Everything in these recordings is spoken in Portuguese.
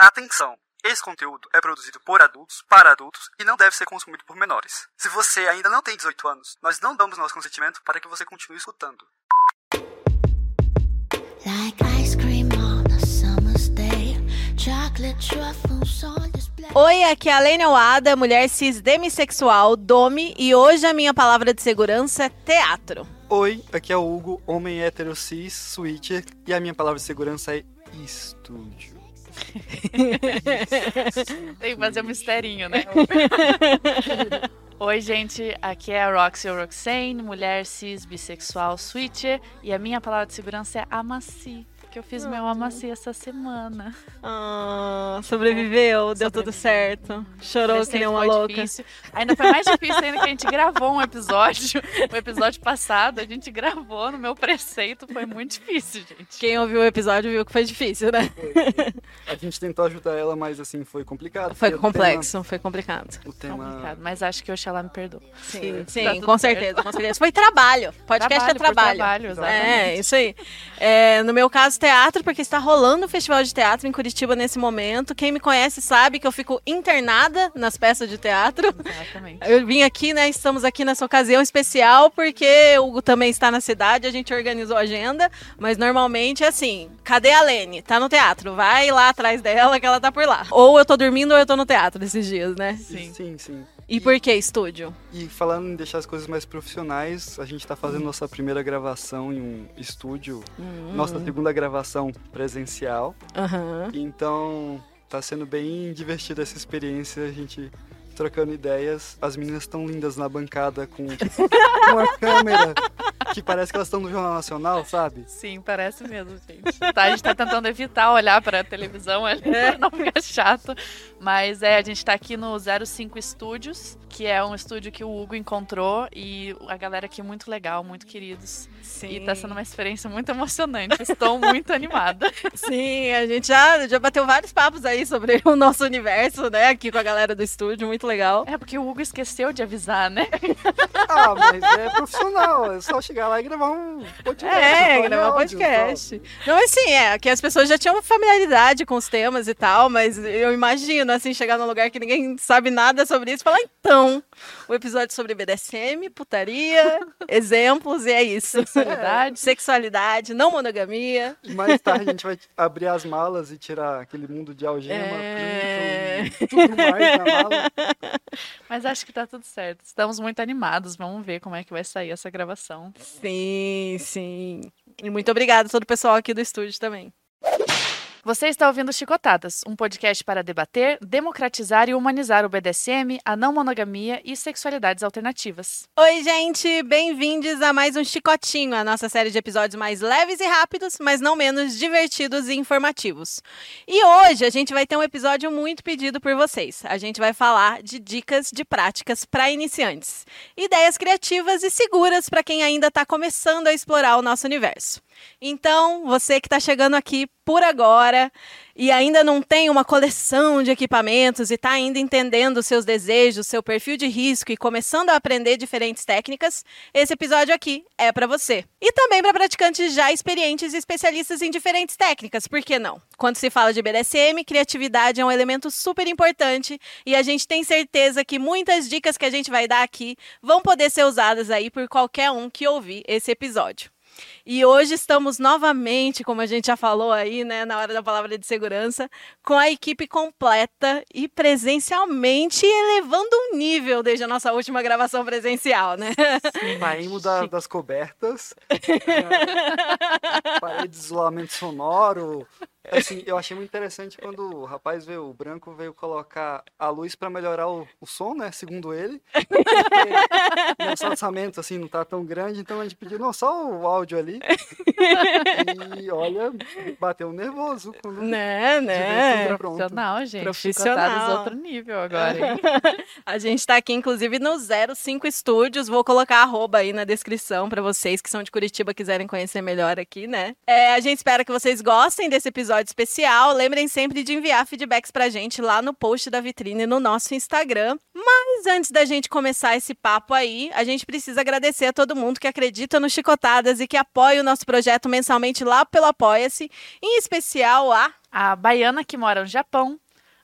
Atenção! Esse conteúdo é produzido por adultos, para adultos e não deve ser consumido por menores. Se você ainda não tem 18 anos, nós não damos nosso consentimento para que você continue escutando. Oi, aqui é a Lênia Wada, mulher cis demissexual, Domi, e hoje a minha palavra de segurança é teatro. Oi, aqui é o Hugo, homem hétero cis, switcher, e a minha palavra de segurança é estúdio. Tem que fazer um misterinho, né? Oi, gente, aqui é a Roxy Roxane, mulher cis, bissexual, switcher, e a minha palavra de segurança é amaci, que eu fiz meu amaci essa semana. Ah, sobreviveu, deu tudo certo. Chorou que nem uma foi louca. difícil. Ainda foi mais difícil ainda que a gente gravou um episódio. O episódio passado a gente gravou no meu preceito, foi muito difícil, gente. Quem ouviu o episódio viu que foi difícil, né? A gente tentou ajudar ela, mas assim, foi complicado. Foi complexo, foi complicado. Tema, o tema... Complicado, mas acho que hoje ela me perdoa. Sim, Tá sim, tudo com certo. certeza, com certeza. Foi trabalho. Podcast é por trabalho. trabalho. É, isso aí. É, no meu caso, teatro, porque está rolando o Festival de Teatro em Curitiba nesse momento. Quem me conhece sabe que eu fico internada nas peças de teatro. Exatamente. Eu vim aqui, né? Estamos aqui nessa ocasião especial porque o Hugo também está na cidade, a gente organizou a agenda, mas normalmente é assim: cadê a Lene? Tá no teatro, vai lá atrás dela que ela tá por lá. Ou eu tô dormindo ou eu tô no teatro esses dias, né? Sim. Sim, sim. E por que estúdio? E falando em deixar as coisas mais profissionais, a gente está fazendo nossa primeira gravação em um estúdio, nossa segunda gravação presencial. Aham. Então, tá sendo bem divertida essa experiência, a gente trocando ideias. As meninas estão lindas na bancada com uma câmera que parece que elas estão no Jornal Nacional, sabe? Sim, parece mesmo, gente. Tá, a gente tá tentando evitar olhar pra televisão ali pra não ficar chato. Mas é, a gente tá aqui no 05 Studios, que é um estúdio que o Hugo encontrou e a galera aqui é muito legal, muito queridos. Sim. E tá sendo uma experiência muito emocionante. Estou muito animada. Sim, a gente já, já bateu vários papos aí sobre o nosso universo, né? Aqui com a galera do estúdio, muito legal. É porque o Hugo esqueceu de avisar, né? Ah, mas é profissional, é só chegar lá e gravar um podcast. É, gravar um áudio, podcast. Não, assim, é, que as pessoas já tinham familiaridade com os temas e tal, mas eu imagino, assim, chegar num lugar que ninguém sabe nada sobre isso e falar, então, o episódio sobre BDSM, putaria, exemplos, e é isso. Sexualidade. Sexualidade, não monogamia. Mais tarde a gente vai abrir as malas e tirar aquele mundo de algema, É. pinto tudo mais na mala. Mas acho que tá tudo certo. Estamos muito animados. Vamos ver como é que vai sair essa gravação. Sim, sim. E muito obrigada a todo o pessoal aqui do estúdio também. Você está ouvindo Chicotadas, um podcast para debater, democratizar e humanizar o BDSM, a não monogamia e sexualidades alternativas. Oi, gente! Bem-vindos a mais um Chicotinho, a nossa série de episódios mais leves e rápidos, mas não menos divertidos e informativos. E hoje a gente vai ter um episódio muito pedido por vocês. A gente vai falar de dicas de práticas para iniciantes. Ideias criativas e seguras para quem ainda está começando a explorar o nosso universo. Então, você que está chegando aqui por agora e ainda não tem uma coleção de equipamentos e está ainda entendendo seus desejos, seu perfil de risco e começando a aprender diferentes técnicas, esse episódio aqui é para você. E também para praticantes já experientes e especialistas em diferentes técnicas, por que não? Quando se fala de BDSM, criatividade é um elemento super importante e a gente tem certeza que muitas dicas que a gente vai dar aqui vão poder ser usadas aí por qualquer um que ouvir esse episódio. E hoje estamos novamente, como a gente já falou aí, né, na hora da palavra de segurança, com a equipe completa e presencialmente elevando um nível desde a nossa última gravação presencial, né? Saímos da- das cobertas, parede de isolamento sonoro. Assim, eu achei muito interessante quando o rapaz veio, o branco veio colocar a luz para melhorar o, o som, né? Segundo ele. Porque nosso orçamento, assim, não tá tão grande, então a gente pediu, não, só o áudio ali. E olha, bateu nervoso. Quando né, né? Profissional, gente. Profissional. Outro nível agora? A gente tá aqui, inclusive, no 05 Estúdios. Vou colocar arroba aí na descrição para vocês que são de Curitiba quiserem conhecer melhor aqui, né? É, a gente espera que vocês gostem desse episódio especial. Lembrem sempre de enviar feedbacks pra gente lá no post da vitrine no nosso Instagram. Mas Mas antes da gente começar esse papo aí, a gente precisa agradecer a todo mundo que acredita no Chicotadas e que apoia o nosso projeto mensalmente lá pelo Apoia-se, em especial a A baiana que mora no Japão,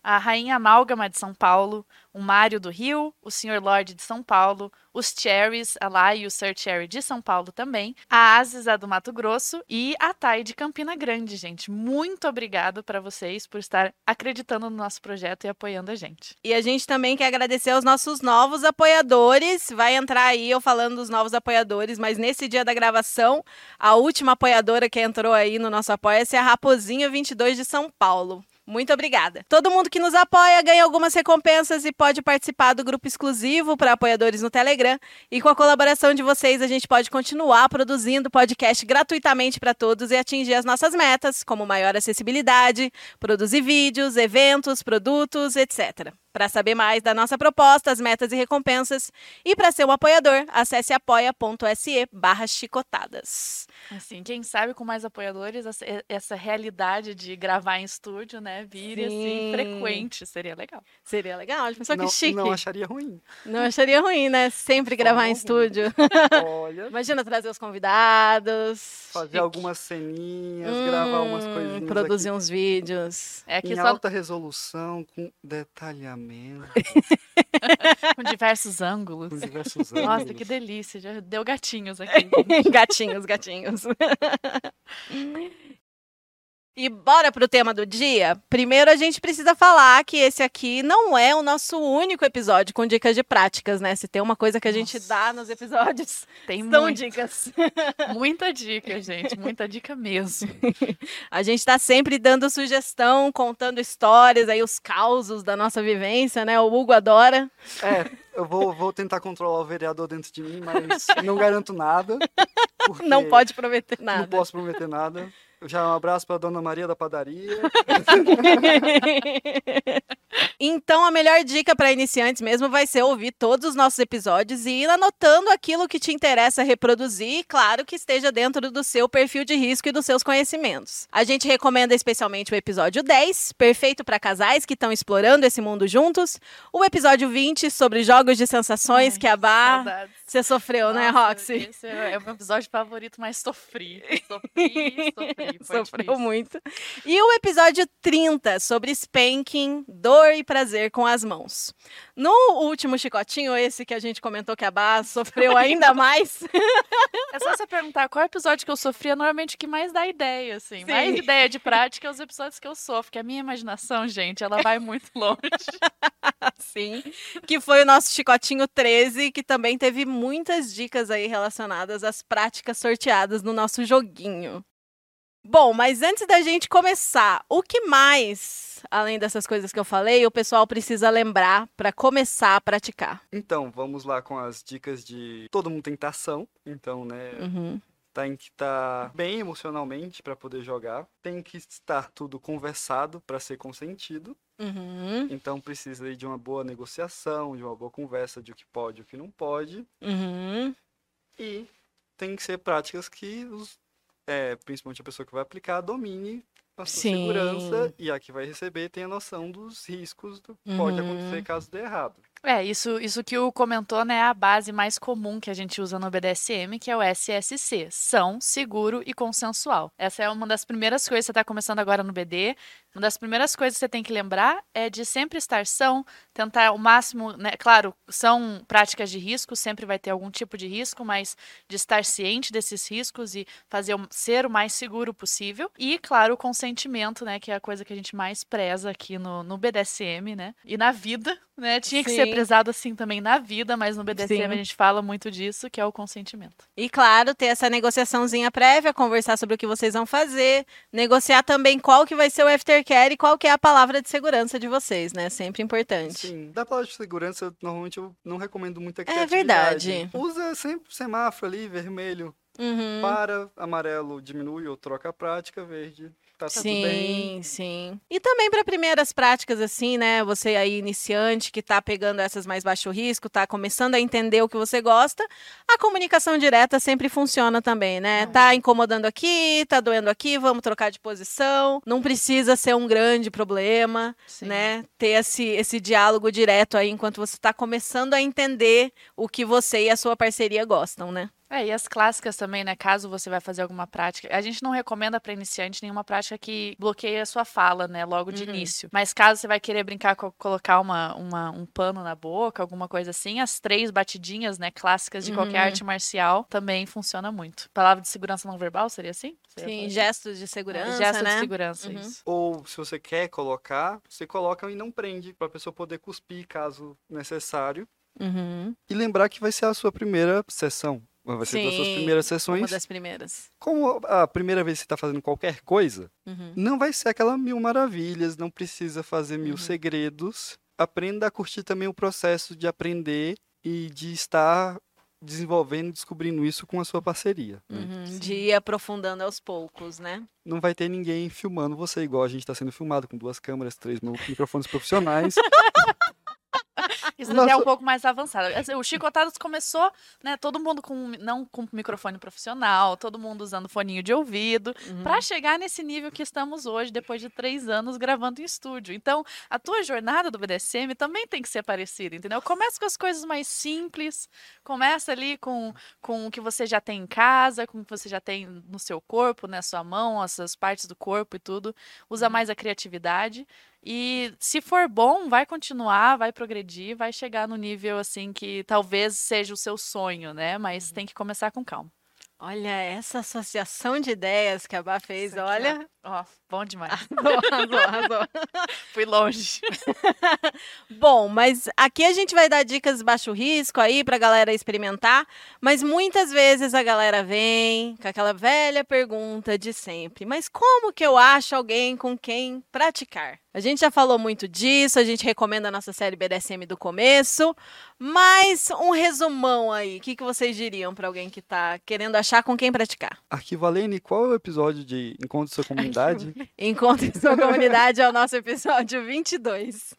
a rainha amálgama de São Paulo, o Mário do Rio, o Sr. Lorde de São Paulo, os Cherries, a Lá e o Sir Cherry de São Paulo também, a Asis, a do Mato Grosso e a Thay de Campina Grande, gente. Muito obrigado para vocês por estar acreditando no nosso projeto e apoiando a gente. E a gente também quer agradecer aos nossos novos apoiadores. Vai entrar aí eu falando dos novos apoiadores, mas nesse dia da gravação, a última apoiadora que entrou aí no nosso Apoia-se é a Raposinha 22 de São Paulo. Muito obrigada. Todo mundo que nos apoia ganha algumas recompensas e pode participar do grupo exclusivo para apoiadores no Telegram. E com a colaboração de vocês, a gente pode continuar produzindo podcast gratuitamente para todos e atingir as nossas metas, como maior acessibilidade, produzir vídeos, eventos, produtos, etc. Para saber mais da nossa proposta, as metas e recompensas e para ser um apoiador, acesse apoia.se barra chicotadas. Assim, quem sabe com mais apoiadores, essa, realidade de gravar em estúdio, né, vire assim, Sim. frequente, seria legal. Seria legal, de pessoa não, que chique. não acharia ruim. Não acharia ruim, né? Sempre gravar em estúdio. Olha, Imagina trazer os convidados. fazer chique. algumas ceninhas, gravar umas Hum, coisinhas Produzir aqui uns vídeos. É que em só alta resolução, com detalhamento, com diversos ângulos. com diversos Nossa, ângulos. que delícia, já deu gatinhos aqui. gatinhos, gatinhos. E bora pro tema do dia? Primeiro a gente precisa falar que esse aqui não é o nosso único episódio com dicas de práticas, né? Se tem uma coisa que a gente Nossa. dá nos episódios, Tem são muito, dicas. muita dica, gente, muita dica mesmo. A gente tá sempre dando sugestão, contando histórias, aí os causos da nossa vivência, né? O Hugo adora. É, eu vou, vou tentar controlar o vereador dentro de mim, mas não garanto nada. Não pode prometer Não nada. posso prometer nada. Já um abraço para dona Maria da padaria. então, a melhor dica para iniciantes mesmo vai ser ouvir todos os nossos episódios e ir anotando aquilo que te interessa reproduzir, e claro que esteja dentro do seu perfil de risco e dos seus conhecimentos. A gente recomenda especialmente o episódio 10, perfeito para casais que estão explorando esse mundo juntos, o episódio 20 sobre jogos de sensações Ai, que a Bar você sofreu, né, Nossa, Roxy? Esse é é o meu episódio favorito, mas sofri. Sofri, sofri. foi Sofreu difícil. muito. E o episódio 30 sobre spanking, dor e prazer com as mãos. No último chicotinho, esse que a gente comentou que a Bá sofreu ainda mais. É só você perguntar qual episódio que eu sofri, é normalmente o que mais dá ideia, assim. Sim. Mais ideia de prática é os episódios que eu sofro, que a minha imaginação, gente, ela vai muito longe. Sim. Que foi o nosso chicotinho 13, que também teve muitas dicas aí relacionadas às práticas sorteadas no nosso joguinho. Bom, mas antes da gente começar, o que mais, além dessas coisas que eu falei, o pessoal precisa lembrar para começar a praticar? Então, vamos lá com as dicas de todo mundo tem que estar ação. Então, né, Uhum. tem que estar bem emocionalmente para poder jogar. Tem que estar tudo conversado para ser consentido. Uhum. Então, precisa de uma boa negociação, de uma boa conversa de o que pode e o que não pode. Uhum. E tem que ser práticas que os, é, principalmente a pessoa que vai aplicar domine a sua Sim. segurança e a que vai receber tenha noção dos riscos do que pode Uhum. acontecer caso dê errado. É, isso, isso que o comentou, né, é a base mais comum que a gente usa no BDSM, que é o SSC, são, seguro e consensual. Essa é uma das primeiras coisas que você está começando agora no BD. Uma das primeiras coisas que você tem que lembrar é de sempre estar são, tentar o máximo, né, claro, são práticas de risco, sempre vai ter algum tipo de risco, mas de estar ciente desses riscos e fazer ser o mais seguro possível. E, claro, o consentimento, né, que é a coisa que a gente mais preza aqui no, no BDSM, né, e na vida, né, tinha que ser Sim. prezado assim também na vida, mas no BDSM Sim. a gente fala muito disso, que é o consentimento. E claro, ter essa negociaçãozinha prévia, conversar sobre o que vocês vão fazer, negociar também qual que vai ser o aftercare e qual que é a palavra de segurança de vocês, né? Sempre importante. Sim, da palavra de segurança, normalmente eu não recomendo muita É criatividade. verdade. Usa sempre o semáforo ali, vermelho Uhum. para, amarelo diminui ou troca a prática, verde tá tudo bem. Sim, sim. E também para primeiras práticas, assim, né? Você aí, iniciante, que tá pegando essas mais baixo risco, tá começando a entender o que você gosta, a comunicação direta sempre funciona também, né? Tá incomodando aqui, tá doendo aqui, vamos trocar de posição. Não precisa ser um grande problema, Sim. né? Ter esse, esse diálogo direto aí enquanto você tá começando a entender o que você e a sua parceria gostam, né? É, e as clássicas também, né? Caso você vai fazer alguma prática. A gente não recomenda para iniciante nenhuma prática que bloqueie a sua fala, né? Logo de Uhum. início. Mas caso você vai querer brincar com colocar uma, uma- um pano na boca, alguma coisa assim, as três batidinhas, né? Clássicas de qualquer Uhum. arte marcial também funciona muito. Palavra de segurança não verbal seria assim? Você ia Sim, gestos de segurança, Gesto né? de segurança, Uhum. isso. Ou se você quer colocar, você coloca e não prende, para a pessoa poder cuspir caso necessário. Uhum. E lembrar que vai ser a sua primeira sessão. Vai ser das suas Sim, primeiras Uma sessões. das primeiras. Como a primeira vez que você está fazendo qualquer coisa, Uhum. não vai ser aquela mil maravilhas, não precisa fazer mil Uhum. segredos. Aprenda a curtir também o processo de aprender e de estar desenvolvendo e descobrindo isso com a sua parceria. né? Uhum, De ir aprofundando aos poucos, né? Não vai ter ninguém filmando você, igual a gente está sendo filmado com duas câmeras, três mi- microfones profissionais. Isso já é um pouco mais avançado. Assim, O Chicotadas começou, né? Todo mundo com não com microfone profissional, todo mundo usando foninho de ouvido, Uhum. pra chegar nesse nível que estamos hoje, depois de três anos gravando em estúdio. Então, a tua jornada do BDSM também tem que ser parecida, entendeu? Começa com as coisas mais simples, começa ali com, com o que você já tem em casa, com o que você já tem no seu corpo, na sua mão, as suas partes do corpo e tudo. Usa mais a criatividade. E se for bom, vai continuar, vai progredir, vai chegar no nível assim que talvez seja o seu sonho, né? Mas tem que começar com calma. Olha, essa associação de ideias que a Bá fez, ó. olha. Ó, bom demais. Arrasou, arrasou, arrasou. Fui longe. Bom, mas aqui a gente vai dar dicas baixo risco aí pra galera experimentar, mas muitas vezes a galera vem com aquela velha pergunta de sempre: mas como que eu acho alguém com quem praticar? A gente já falou muito disso, a gente recomenda a nossa série BDSM do começo, mas um resumão aí, o que, que vocês diriam pra alguém que tá querendo achar com quem praticar? Arquivo Alene, qual é o episódio de Encontro Sua Comunidade? Encontre sua comunidade é o nosso episódio 22.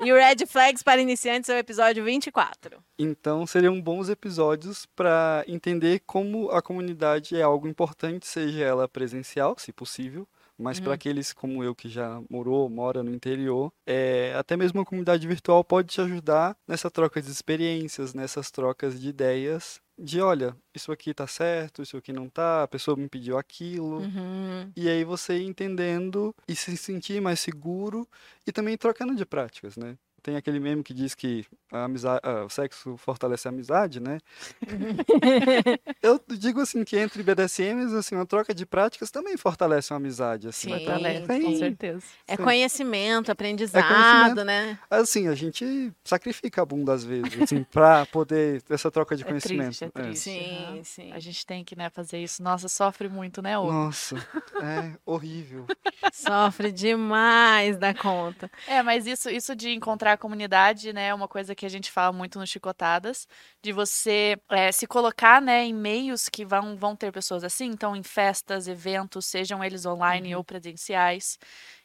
E o Red Flags para iniciantes é o episódio 24. Então, seriam bons episódios para entender como a comunidade é algo importante, seja ela presencial, se possível, mas para aqueles como eu que já morou, mora no interior, é, até mesmo a comunidade virtual pode te ajudar nessa troca de experiências, nessas trocas de ideias, de olha, isso aqui tá certo, isso aqui não tá, a pessoa me pediu aquilo. Uhum. E aí você entendendo e se sentir mais seguro e também trocando de práticas, né? Tem aquele meme que diz que a amizade, o sexo fortalece a amizade, né? Eu digo assim que entre BDSMs, assim, uma troca de práticas também fortalece uma amizade, assim. Sim, Então, Fortalece, tem- com certeza. É Sim. conhecimento, aprendizado, conhecimento. né? Assim, a gente sacrifica a bunda às vezes, assim, pra poder ter essa troca de É conhecimento. triste, é triste. Sim, sim. A gente tem que né, fazer isso. Nossa, sofre muito, né, Hugo? Nossa, é horrível. Sofre demais da conta. É, mas isso, isso de encontrar comunidade, né, é uma coisa que a gente fala muito no Chicotadas, de você é, se colocar, né, em meios que vão, vão ter pessoas assim, então em festas, eventos, sejam eles online ou presenciais.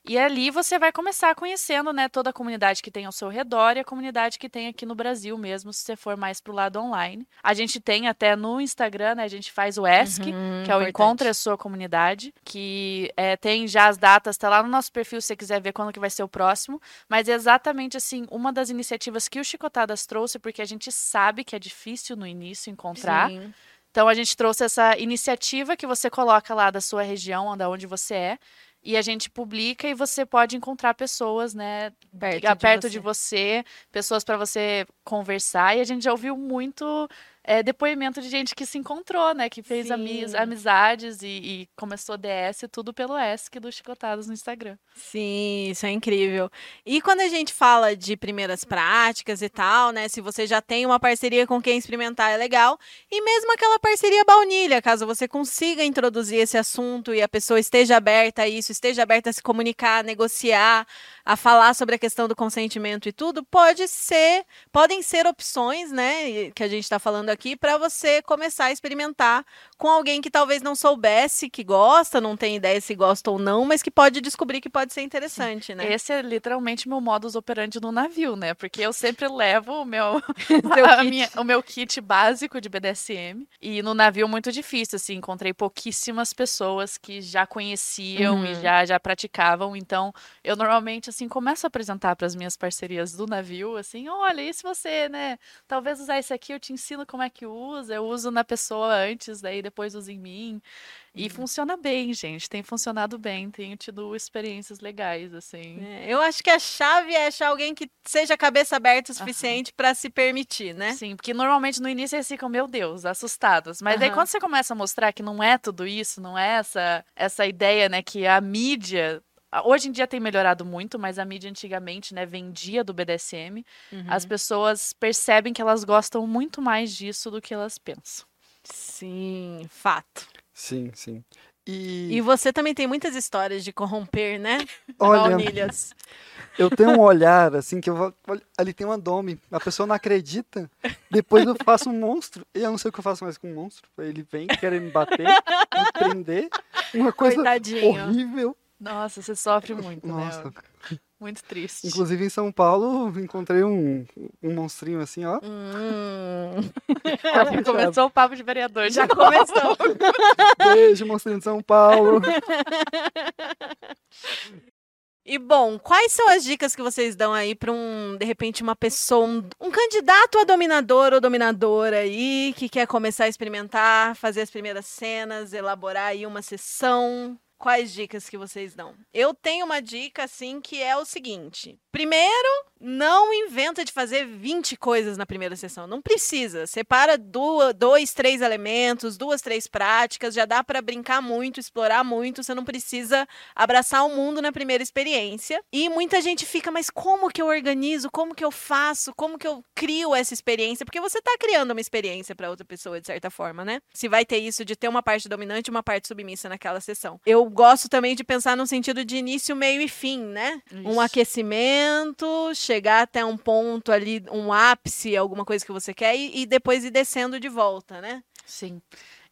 E ali você vai começar conhecendo, né, toda a comunidade que tem ao seu redor e a comunidade que tem aqui no Brasil mesmo, se você for mais pro lado online. A gente tem até no Instagram, né, a gente faz o ESC, Uhum, que é o importante. Encontre a Sua Comunidade, que é, tem já as datas, tá lá no nosso perfil se você quiser ver quando que vai ser o próximo, mas é exatamente assim, uma das iniciativas que o Chicotadas trouxe, porque a gente sabe que é difícil no início encontrar, Sim. então a gente trouxe essa iniciativa que você coloca lá da sua região, da onde você é, e a gente publica e você pode encontrar pessoas, né, Perto, de, perto você. de você, pessoas para você conversar. E a gente já ouviu muito é, depoimento de gente que se encontrou, né? Que fez amiz- amizades e, e começou DS, tudo pelo ESC do Chicotadas no Instagram. Sim, isso é incrível. E quando a gente fala de primeiras práticas e tal, né? Se você já tem uma parceria com quem experimentar, é legal. E mesmo aquela parceria baunilha, caso você consiga introduzir esse assunto e a pessoa esteja aberta a isso, esteja aberta a se comunicar, negociar, a falar sobre a questão do consentimento e tudo, pode ser, podem ser opções, né, que a gente está falando aqui, para você começar a experimentar com alguém que talvez não soubesse que gosta, não tem ideia se gosta ou não, mas que pode descobrir que pode ser interessante, né? Esse é literalmente meu modus operandi no navio, né? Porque eu sempre levo o meu, minha- o meu kit básico de BDSM. E no navio muito difícil, assim, encontrei pouquíssimas pessoas que já conheciam e Uhum. já, já praticavam. Então, eu normalmente, assim, começo a apresentar para as minhas parcerias do navio, assim, olha, e se você, né, talvez usar esse aqui, eu te ensino como é que usa, eu uso na pessoa antes, daí depois uso em mim. E funciona bem, gente, tem funcionado bem, tenho tido experiências legais, assim. É, eu acho que a chave é achar alguém que seja cabeça aberta o suficiente para se permitir, né? Sim, porque normalmente no início eles ficam, meu Deus, assustados. Mas aí Aham. quando você começa a mostrar que não é tudo isso, não é essa, essa ideia, né, que a mídia. A- Hoje em dia tem melhorado muito, mas a mídia antigamente, né, vendia do BDSM. Uhum. As pessoas percebem que elas gostam muito mais disso do que elas pensam. Sim, fato. Sim, sim. E E, você também tem muitas histórias de corromper, né? olha, Baunilhas. eu tenho um olhar assim que eu vou. ali tem uma dome. A pessoa não acredita. Depois eu faço um monstro. E eu não sei o que eu faço mais com um monstro. Ele vem querer me bater, me prender. Uma coisa Coitadinho. horrível. Nossa, você sofre muito, Nossa. né? Muito triste. Inclusive em São Paulo encontrei um, um monstrinho assim, ó. Hum, Já começou o papo de vereador. já começou. Beijo, monstrinho de São Paulo. E bom, quais são as dicas que vocês dão aí para um, de repente, uma pessoa, um, um candidato a dominador ou dominadora aí, que quer começar a experimentar, fazer as primeiras cenas, elaborar aí uma sessão? Quais dicas que vocês dão? Eu tenho uma dica, assim, que é o seguinte. Primeiro, não inventa de fazer 20 coisas na primeira sessão. Não precisa. Separa duas, dois, três elementos, duas, três práticas. Já dá para brincar muito, explorar muito. Você não precisa abraçar o mundo na primeira experiência. E muita gente fica, mas como que eu organizo? Como que eu faço? Como que eu crio essa experiência? Porque você está criando uma experiência para outra pessoa, de certa forma, né? Se vai ter isso de ter uma parte dominante e uma parte submissa naquela sessão. Eu gosto também de pensar no sentido de início, meio e fim, né? Um Isso. aquecimento, chegar até um ponto ali, um ápice, alguma coisa que você quer, e, e depois ir descendo de volta, né? Sim.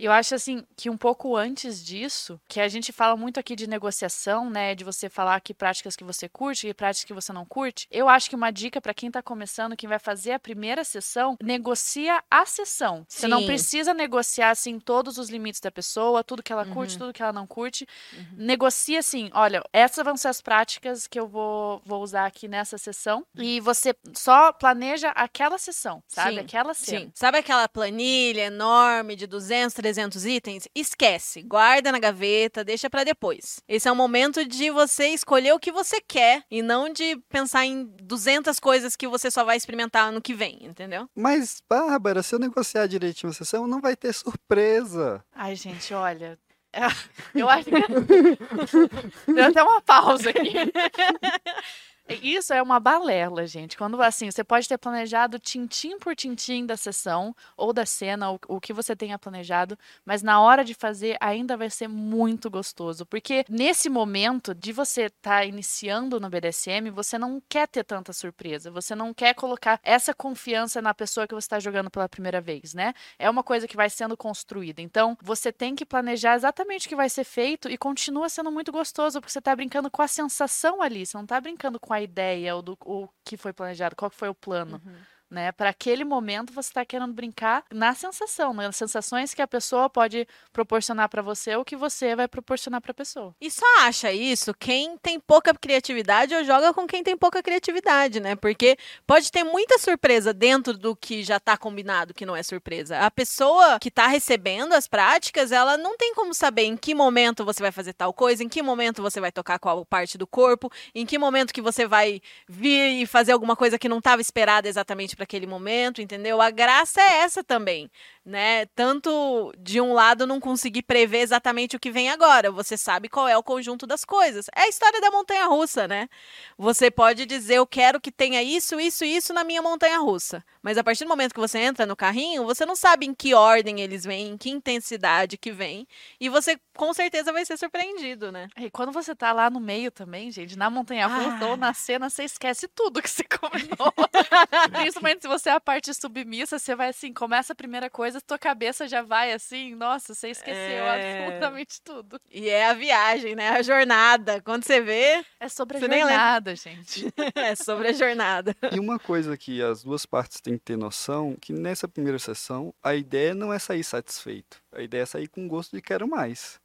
Eu acho assim que um pouco antes disso, que a gente fala muito aqui de negociação, né, de você falar que práticas que você curte e práticas que você não curte. Eu acho que uma dica para quem tá começando, quem vai fazer a primeira sessão, negocia a sessão. Você não Sim. precisa negociar assim todos os limites da pessoa, tudo que ela curte, tudo que ela não curte. Negocia assim, olha, essas vão ser as práticas que eu vou, vou usar aqui nessa sessão e você só planeja aquela sessão, sabe? Sim, Aquela cena. Sim. Sabe aquela planilha enorme de 200, 300 itens? Esquece, guarda na gaveta, deixa pra depois. Esse é o momento de você escolher o que você quer e não de pensar em 200 coisas que você só vai experimentar ano que vem, entendeu? Mas, Bárbara, se eu negociar direitinho a sessão, não vai ter surpresa. Ai, gente, olha. Eu acho que. Deu até uma pausa aqui. Isso é uma balela, gente. Quando assim, você pode ter planejado tintim por tintim da sessão ou da cena, o, o que você tenha planejado, mas na hora de fazer ainda vai ser muito gostoso. Porque nesse momento de você estar iniciando no BDSM, você não quer ter tanta surpresa. Você não quer colocar essa confiança na pessoa que você está jogando pela primeira vez, né? É uma coisa que vai sendo construída. Então, você tem que planejar exatamente o que vai ser feito e continua sendo muito gostoso, porque você tá brincando com a sensação ali, você não tá brincando com a ideia ou do o que foi planejado, qual que foi o plano. Né? Para aquele momento você está querendo brincar na sensação, nas sensações que a pessoa pode proporcionar para você ou que você vai proporcionar para a pessoa. E só acha isso quem tem pouca criatividade ou joga com quem tem pouca criatividade, né? Porque pode ter muita surpresa dentro do que já tá combinado, que não é surpresa. A pessoa que tá recebendo as práticas, ela não tem como saber em que momento você vai fazer tal coisa, em que momento você vai tocar qual parte do corpo, em que momento que você vai vir e fazer alguma coisa que não estava esperada exatamente para aquele momento, entendeu? A graça é essa também, né? Tanto de um lado não conseguir prever exatamente o que vem agora, você sabe qual é o conjunto das coisas. É a história da montanha russa, né? Você pode dizer eu quero que tenha isso, isso e isso na minha montanha russa, mas a partir do momento que você entra no carrinho, você não sabe em que ordem eles vêm, em que intensidade que vem, e você com certeza vai ser surpreendido, né? E quando você tá lá no meio também, gente, na montanha russa Ah. ou na cena, você esquece tudo que você combinou. Principalmente se você é a parte submissa, você vai assim, começa a primeira coisa, tua cabeça já vai assim, nossa, você esqueceu É. absolutamente tudo. E é a viagem, né? A jornada. Quando você vê, É sobre a jornada, gente. é sobre a jornada. E uma coisa que as duas partes têm que ter noção, que nessa primeira sessão, a ideia não é sair satisfeito. A ideia é sair com gosto de quero mais.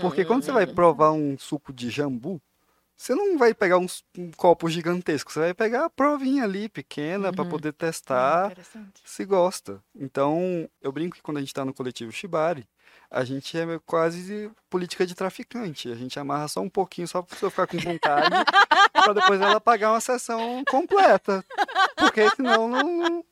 Porque quando você vai provar um suco de jambu, você não vai pegar um, s- um copo gigantesco, você vai pegar a provinha ali pequena para Uhum. poder Ah, testar interessante. se gosta. Então, eu brinco que quando a gente está no coletivo Shibari, a gente é quase política de traficante. A gente amarra só um pouquinho só para pessoa ficar com vontade, para depois ela pagar uma sessão completa. Porque senão não. não-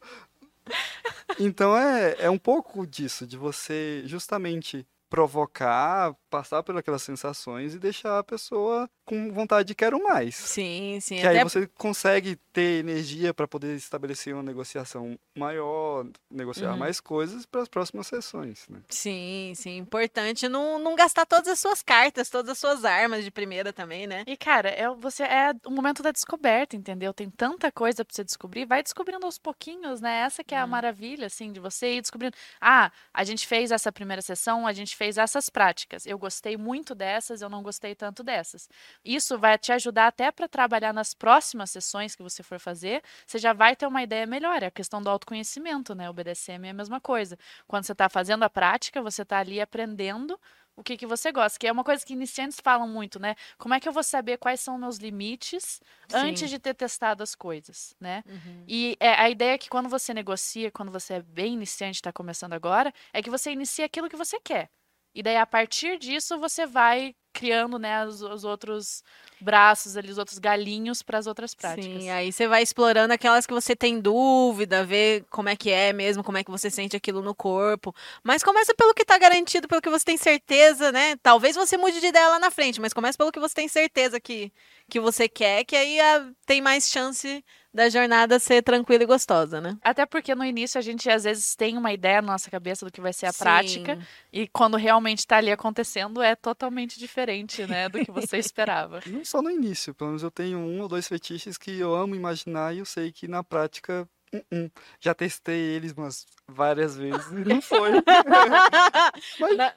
Então é, é um pouco disso, de você justamente provocar, passar por aquelas sensações e deixar a pessoa com vontade de quero mais. Sim, sim. Que até aí você consegue ter energia para poder estabelecer uma negociação maior, negociar Uhum. mais coisas para as próximas sessões, né? Sim, sim. Importante não, não gastar todas as suas cartas, todas as suas armas de primeira também, né? E, cara, é, o- você é o momento da descoberta, entendeu? Tem tanta coisa pra você descobrir. Vai descobrindo aos pouquinhos, né? Essa que é a Hum. maravilha, assim, de você ir descobrindo. Ah, a gente fez essa primeira sessão, a gente fez essas práticas. Eu gostei muito dessas, eu não gostei tanto dessas. Isso vai te ajudar até para trabalhar nas próximas sessões que você for fazer. Você já vai ter uma ideia melhor. É a questão do autoconhecimento, né? O BDSM é a mesma coisa. Quando você tá fazendo a prática, você tá ali aprendendo o que, que você gosta, que é uma coisa que iniciantes falam muito, né? Como é que eu vou saber quais são meus limites antes Sim. de ter testado as coisas, né? Uhum. E é, a ideia é que quando você negocia, quando você é bem iniciante, está começando agora, é que você inicia aquilo que você quer. E daí, a partir disso, você vai criando, né, os, os outros braços ali, os outros galinhos para as outras práticas. Sim, aí você vai explorando aquelas que você tem dúvida, ver como é que é mesmo, como é que você sente aquilo no corpo. Mas começa pelo que tá garantido, pelo que você tem certeza, né? Talvez você mude de ideia lá na frente, mas começa pelo que você tem certeza que, que você quer, que aí ah, tem mais chance da jornada ser tranquila e gostosa, né? Até porque no início a gente às vezes tem uma ideia na nossa cabeça do que vai ser a prática, Sim. e quando realmente está ali acontecendo é totalmente diferente, né, do que você esperava. Não só no início, pelo menos eu tenho um ou dois fetiches que eu amo imaginar e eu sei que na prática, uh-uh. já testei eles umas várias vezes e não foi. mas, Na-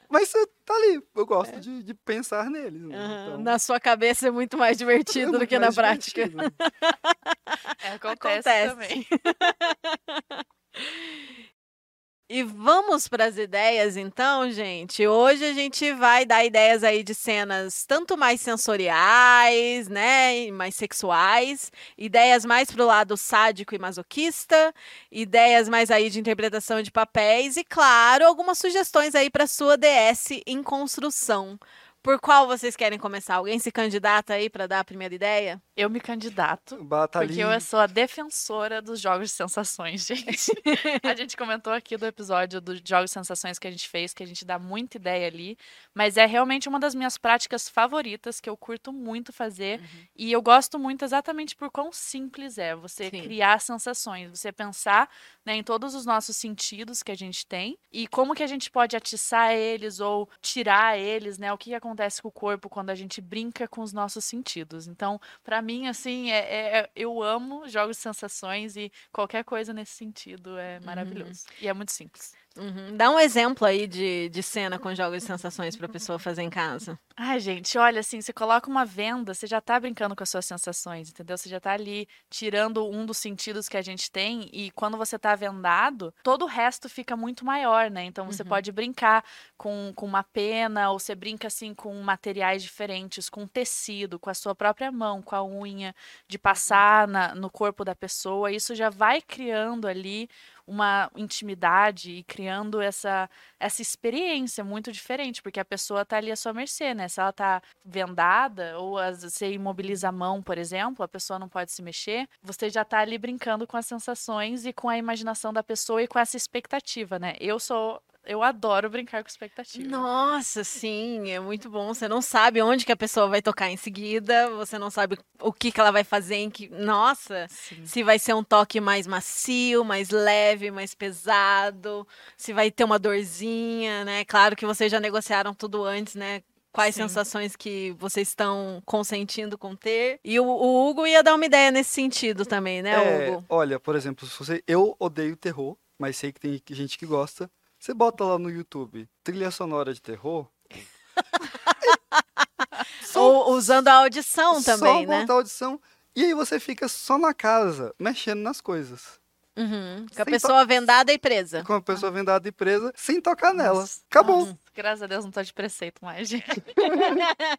gosto de, de pensar neles. Né? Aham, Então, Na sua cabeça é muito mais é divertido do muito que na prática. É, acontece, Acontece. também. E vamos para as ideias, então, gente. Hoje a gente vai dar ideias aí de cenas tanto mais sensoriais, né, mais sexuais, ideias mais pro lado sádico e masoquista, ideias mais aí de interpretação de papéis e, claro, algumas sugestões aí para sua DS em construção. Por qual vocês querem começar? Alguém se candidata aí para dar a primeira ideia? Eu me candidato. Batalha Porque eu sou a defensora dos jogos de sensações, gente. a gente comentou aqui do episódio dos jogos de sensações que a gente fez, que a gente dá muita ideia ali. Mas é realmente uma das minhas práticas favoritas, que eu curto muito fazer. E eu gosto muito exatamente por quão simples é você Sim. criar sensações, você pensar né, em todos os nossos sentidos que a gente tem e como que a gente pode atiçar eles ou tirar eles, né? O que acontece com o corpo quando a gente brinca com os nossos sentidos. Então, Pra mim, assim, é, é- é- eu amo jogos de sensações e qualquer coisa nesse sentido é maravilhoso. E é muito simples. Uhum. Dá um exemplo aí de, de cena com jogos de sensações para a pessoa fazer em casa. Ai, gente, olha, assim, você coloca uma venda, você já tá brincando com as suas sensações, entendeu? Você já tá ali tirando um dos sentidos que a gente tem e quando você tá vendado, todo o resto fica muito maior, né? Então você Uhum. pode brincar com, com uma pena ou você brinca, assim, com materiais diferentes, com tecido, com a sua própria mão, com a unha, de passar na- no corpo da pessoa. Isso já vai criando ali uma intimidade e criando essa, essa experiência muito diferente, porque a pessoa tá ali à sua mercê, né? Se ela tá vendada ou você imobiliza a mão, por exemplo, a pessoa não pode se mexer, você já tá ali brincando com as sensações e com a imaginação da pessoa e com essa expectativa, né? Eu sou. Eu adoro brincar com expectativa. Nossa, sim, é muito bom. Você não sabe onde que a pessoa vai tocar em seguida, você não sabe o que, que ela vai fazer em que. Nossa, Sim. se vai ser um toque mais macio, mais leve, mais pesado, se vai ter uma dorzinha, né? Claro que vocês já negociaram tudo antes, né? Quais Sim. sensações que vocês estão consentindo com ter. E o, o Hugo ia dar uma ideia nesse sentido também, né, É, Hugo? olha, por exemplo, se você, eu odeio terror, mas sei que tem gente que gosta. Você bota lá no YouTube trilha sonora de terror. Ou usando a audição também, só né? botar a audição. E aí você fica só na casa, mexendo nas coisas. Uhum. Com a Sem to- pessoa vendada e presa. Com a pessoa vendada e presa, sem tocar nela. Nossa, Acabou. nossa, graças a Deus não tô de preceito mais, gente.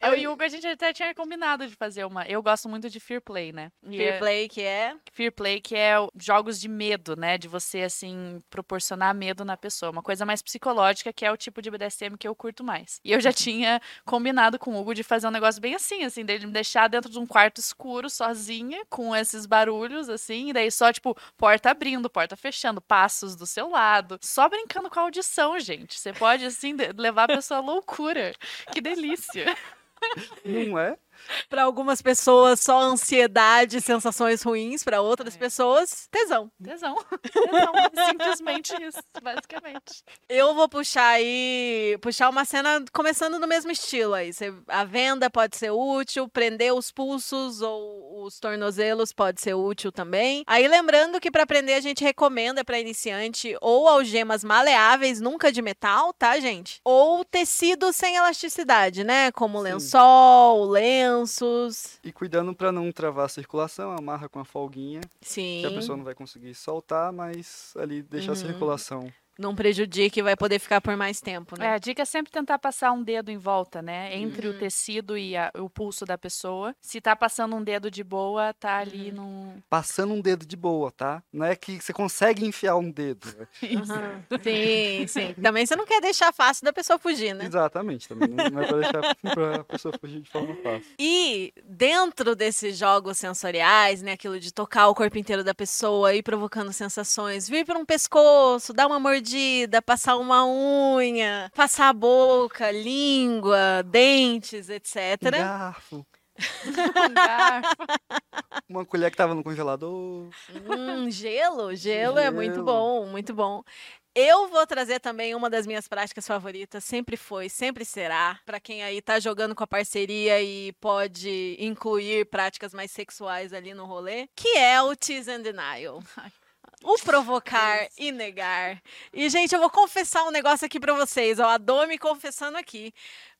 Eu e o Hugo, a gente até tinha combinado de fazer uma. Eu gosto muito de Fear Play, né? E Fear é- play, que é. Fear Play, que é jogos de medo, né? De você, assim, proporcionar medo na pessoa. Uma coisa mais psicológica, que é o tipo de BDSM que eu curto mais. E eu já tinha combinado com o Hugo de fazer um negócio bem assim, assim, dele me deixar dentro de um quarto escuro, sozinha, com esses barulhos, assim, e daí só, tipo, porta abrindo, porta fechando, passos do seu lado. Só brincando com a audição, gente. Você pode, assim, levar a pessoa à loucura. Que delícia. Não é? Para algumas pessoas, só ansiedade, sensações ruins. Para outras É. pessoas, tesão. Tesão. Tesão. Simplesmente isso, basicamente. Eu vou puxar aí, puxar uma cena começando no mesmo estilo aí. A venda pode ser útil, prender os pulsos ou os tornozelos pode ser útil também. Aí lembrando que para prender a gente recomenda para iniciante ou algemas maleáveis, nunca de metal, tá, gente? Ou tecido sem elasticidade, né? Como Sim. lençol, lenços. E cuidando pra não travar a circulação, amarra com a folguinha. Sim. Que a pessoa não vai conseguir soltar, mas ali deixa a Uhum. circulação. Não prejudique e vai poder ficar por mais tempo, É, né? a dica é sempre tentar passar um dedo em volta, né? Entre Uhum. o tecido e a- o pulso da pessoa. Se tá passando um dedo de boa, tá ali Uhum. num. Passando um dedo de boa, tá? Não é que você consegue enfiar um dedo. Aham. Sim, sim. Também você não quer deixar fácil da pessoa fugir, né? Exatamente, também. Não não é pra deixar pra pessoa fugir de forma fácil. E dentro desses jogos sensoriais, né, aquilo de tocar o corpo inteiro da pessoa, ir provocando sensações, vir para um pescoço, dar uma mordida, passar uma unha, passar a boca, língua, dentes, etc. Um garfo, Um garfo. uma colher que tava no congelador. Hum, gelo, gelo é muito Gelo. bom, muito bom. Eu vou trazer também uma das minhas práticas favoritas, sempre foi, sempre será, para quem aí tá jogando com a parceria e pode incluir práticas mais sexuais ali no rolê, que é o tease and denial. O provocar e negar. E, gente, eu vou confessar um negócio aqui pra vocês, ó, a Domi confessando aqui.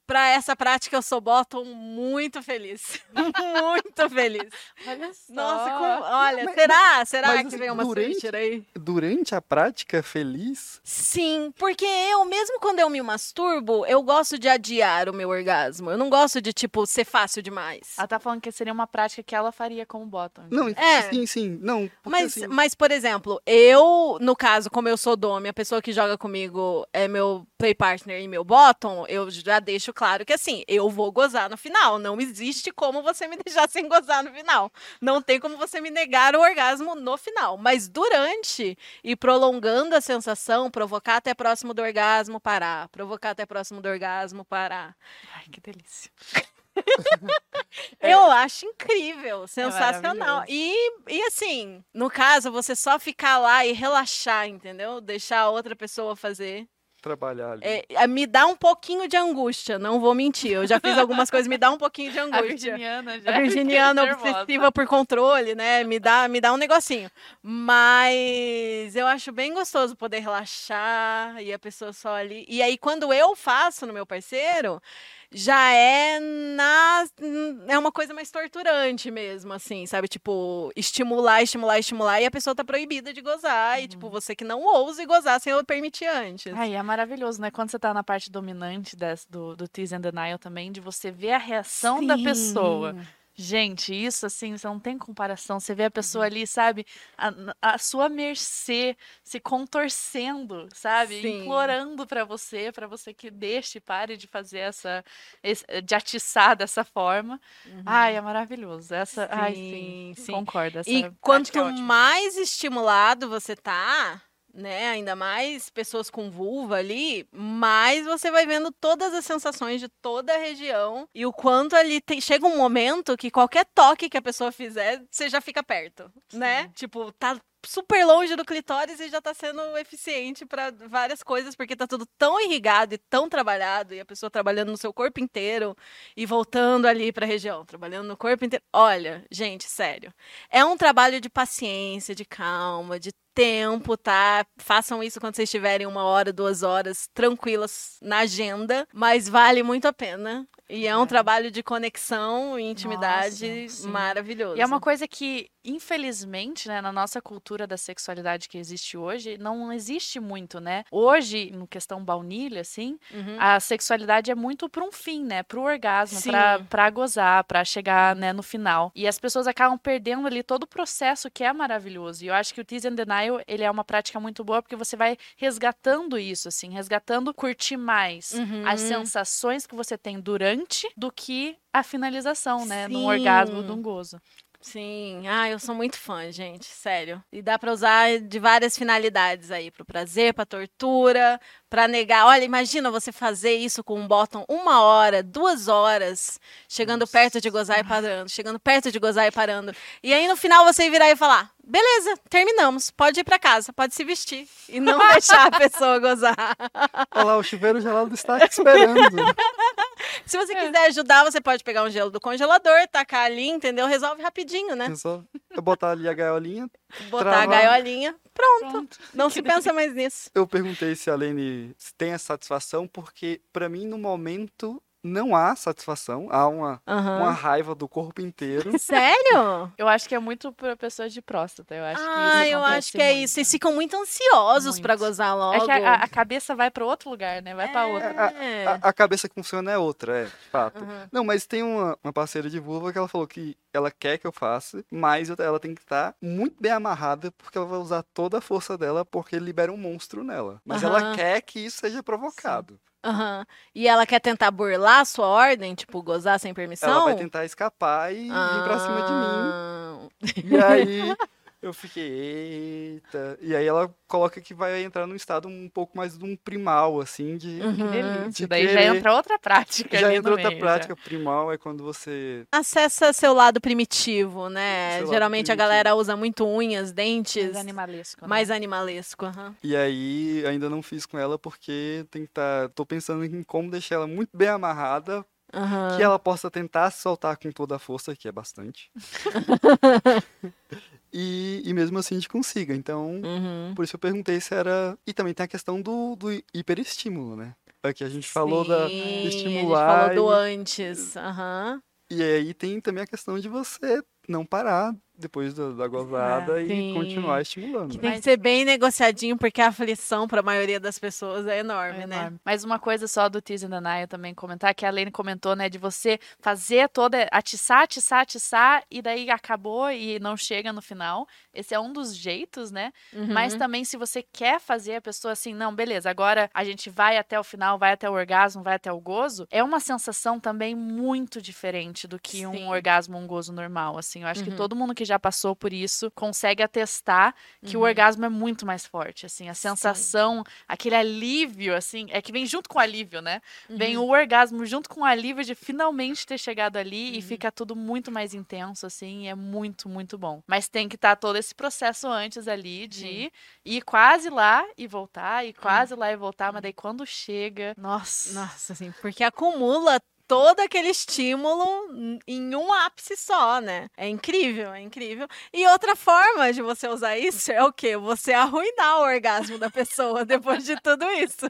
Pra essa prática eu sou bottom muito feliz. muito feliz. Olha só. Nossa, como- olha, Mas- será? Será mas que assim, vem uma durante- aí? Durante a prática feliz, Sim, porque eu, mesmo quando eu me masturbo, eu gosto de adiar o meu orgasmo. Eu não gosto de, tipo, ser fácil demais. Ela tá falando que seria uma prática que ela faria como bottom. Não, É. sim, sim. Não, Mas, assim, mas, por exemplo, eu, no caso, como eu sou dome, a pessoa que joga comigo é meu play partner e meu bottom, eu já deixo claro que, assim, eu vou gozar no final. Não existe como você me deixar sem gozar no final. Não tem como você me negar o orgasmo no final. Mas durante e prolongando a sensação, provocar até próximo do orgasmo, parar. Provocar até próximo do orgasmo, parar. Ai, que delícia. Eu acho incrível, sensacional. maravilhoso. e, e assim, no caso, você só ficar lá e relaxar, entendeu? Deixar a outra pessoa fazer. Trabalhar ali. É, me dá um pouquinho de angústia, não vou mentir. Eu já fiz algumas coisas, me dá um pouquinho de A angústia. virginiana já. A virginiana obsessiva por controle, né? Me dá, me dá um negocinho. Mas eu acho bem gostoso poder relaxar e a pessoa só ali. E aí, quando eu faço no meu parceiro, já é na. É uma coisa mais torturante mesmo, assim, sabe? Tipo, estimular, estimular, estimular, e a pessoa tá proibida de gozar. E, tipo, você que não ouse gozar sem eu permitir antes. Ai, é maravilhoso, né? Quando você tá na parte dominante desse, do, do tease and denial também, de você ver a reação da pessoa. Gente, isso assim, você não tem comparação. Você vê a pessoa Uhum. ali, sabe, a, a sua mercê, se contorcendo, sabe, Sim. implorando pra você, pra você que deixe, pare de fazer essa, esse- de atiçar dessa forma. Ai, é maravilhoso. Essa, ai, sim, Uhum. Sim, sim. concordo. E prática quanto é mais estimulado você tá, né, ainda mais pessoas com vulva ali, mais você vai vendo todas as sensações de toda a região e o quanto ali tem, chega um momento que qualquer toque que a pessoa fizer, você já fica perto, né? Tipo, tá super longe do clitóris e já tá sendo eficiente para várias coisas, porque tá tudo tão irrigado e tão trabalhado e a pessoa trabalhando no seu corpo inteiro e voltando ali para a região, trabalhando no corpo inteiro. Olha, gente, sério. É um trabalho de paciência, de calma, de tempo, tá? Façam isso quando vocês tiverem uma hora, duas horas tranquilas na agenda, mas vale muito a pena. E é um É. trabalho de conexão e intimidade Nossa, maravilhoso. E é uma coisa que, infelizmente, né, na nossa cultura da sexualidade que existe hoje, não existe muito, né? Hoje, no questão baunilha, assim, Uhum. a sexualidade é muito para um fim, né? Pro orgasmo, pra, Sim. pra gozar, pra chegar, né, no final. E as pessoas acabam perdendo ali todo o processo que é maravilhoso. E eu acho que o Tease and Denial, ele é uma prática muito boa porque você vai resgatando isso, assim, resgatando curtir mais as Uhum. sensações que você tem durante do que a finalização, né? Num Sim. orgasmo, num gozo. Sim, ah, eu sou muito fã, gente, sério. E dá pra usar de várias finalidades aí, pro prazer, pra tortura, pra negar. Olha, imagina você fazer isso com um bottom uma hora, duas horas, chegando perto de gozar e parando, chegando perto de gozar e parando. E aí no final você virar e falar: beleza, terminamos, pode ir pra casa, pode se vestir. E não deixar a pessoa gozar. Olha lá, o chuveiro gelado está te esperando. Se você quiser ajudar, você pode pegar um gelo do congelador, tacar ali, entendeu? Resolve rapidinho, né? É só eu botar ali a gaiolinha. Botar a Travar. gaiolinha, pronto. Pronto. Não se pensa mais nisso. Eu perguntei se a Lene tem essa satisfação, porque pra mim, no momento, não há satisfação. Há uma, Aham. uma raiva do corpo inteiro. Sério? Eu acho que é muito pra pessoas de próstata. Eu acho que isso ah, eu acontece acho que é muito. isso. Vocês ficam muito ansiosos pra Muito. gozar logo. É que a, a cabeça vai pra outro lugar, né? Vai pra outro. É. A, a cabeça que funciona é outra, é, de fato. Aham. Não, mas tem uma, uma parceira de vulva que ela falou que ela quer que eu faça, mas eu- ela tem que estar muito bem amarrada, porque ela vai usar toda a força dela, porque libera um monstro nela. Mas ela Aham. quer que isso seja provocado. Aham. E ela quer tentar burlar a sua ordem, tipo, gozar sem permissão? Ela vai tentar escapar e vir pra cima de mim. Ah, E aí eu fiquei, eita. E aí ela coloca que vai entrar num estado um pouco mais de um primal, assim, de. Uhum. Que delícia. De Daí já querer- entra outra prática. Já ali entra no outra meio, prática primal, é quando você. Acessa seu lado primitivo, né? Seu Geralmente a primitivo. galera usa muito unhas, Já. dentes. Mais animalesco. né? Mais animalesco. aham. E aí ainda não fiz com ela porque tem que estar. Tô pensando em como deixar ela muito bem amarrada, Aham. que ela possa tentar se soltar com toda a força, que é bastante. e, e mesmo assim a gente consiga. Então, Uhum. por isso eu perguntei se era. E também tem a questão do, do hiperestímulo, né? Aqui a gente falou da. Sim, estimular A gente falou do antes. Aham. E aí tem também a questão de você não parar depois da, da gozada e Sim. continuar estimulando. Que né? tem que ser bem negociadinho, porque a aflição para a maioria das pessoas é enorme, É né? enorme. Mas uma coisa só do Tease and Denial também comentar, que a Lene comentou, né, de você fazer toda, atiçar, atiçar, atiçar, e daí acabou e não chega no final. Esse é um dos jeitos, né? Mas Uhum. também se você quer fazer a pessoa assim, não, beleza, agora a gente vai até o final, vai até o orgasmo, vai até o gozo, é uma sensação também muito diferente do que Sim. um orgasmo, um gozo normal, assim. Eu acho que Uhum. todo mundo que já passou por isso consegue atestar que o Uhum. orgasmo é muito mais forte, assim, a sensação, aquele alívio, assim, é que vem junto com o alívio, né? Vem Uhum. o orgasmo junto com o alívio de finalmente ter chegado ali Uhum. e fica tudo muito mais intenso, assim, e é muito, muito bom. Mas tem que estar todo esse processo antes ali de ir quase lá e voltar, e quase lá e voltar, mas daí quando chega, nossa. Nossa, assim, porque acumula todo aquele estímulo em um ápice só, né? É incrível, é incrível. E outra forma de você usar isso é o quê? Você arruinar o orgasmo da pessoa depois de tudo isso.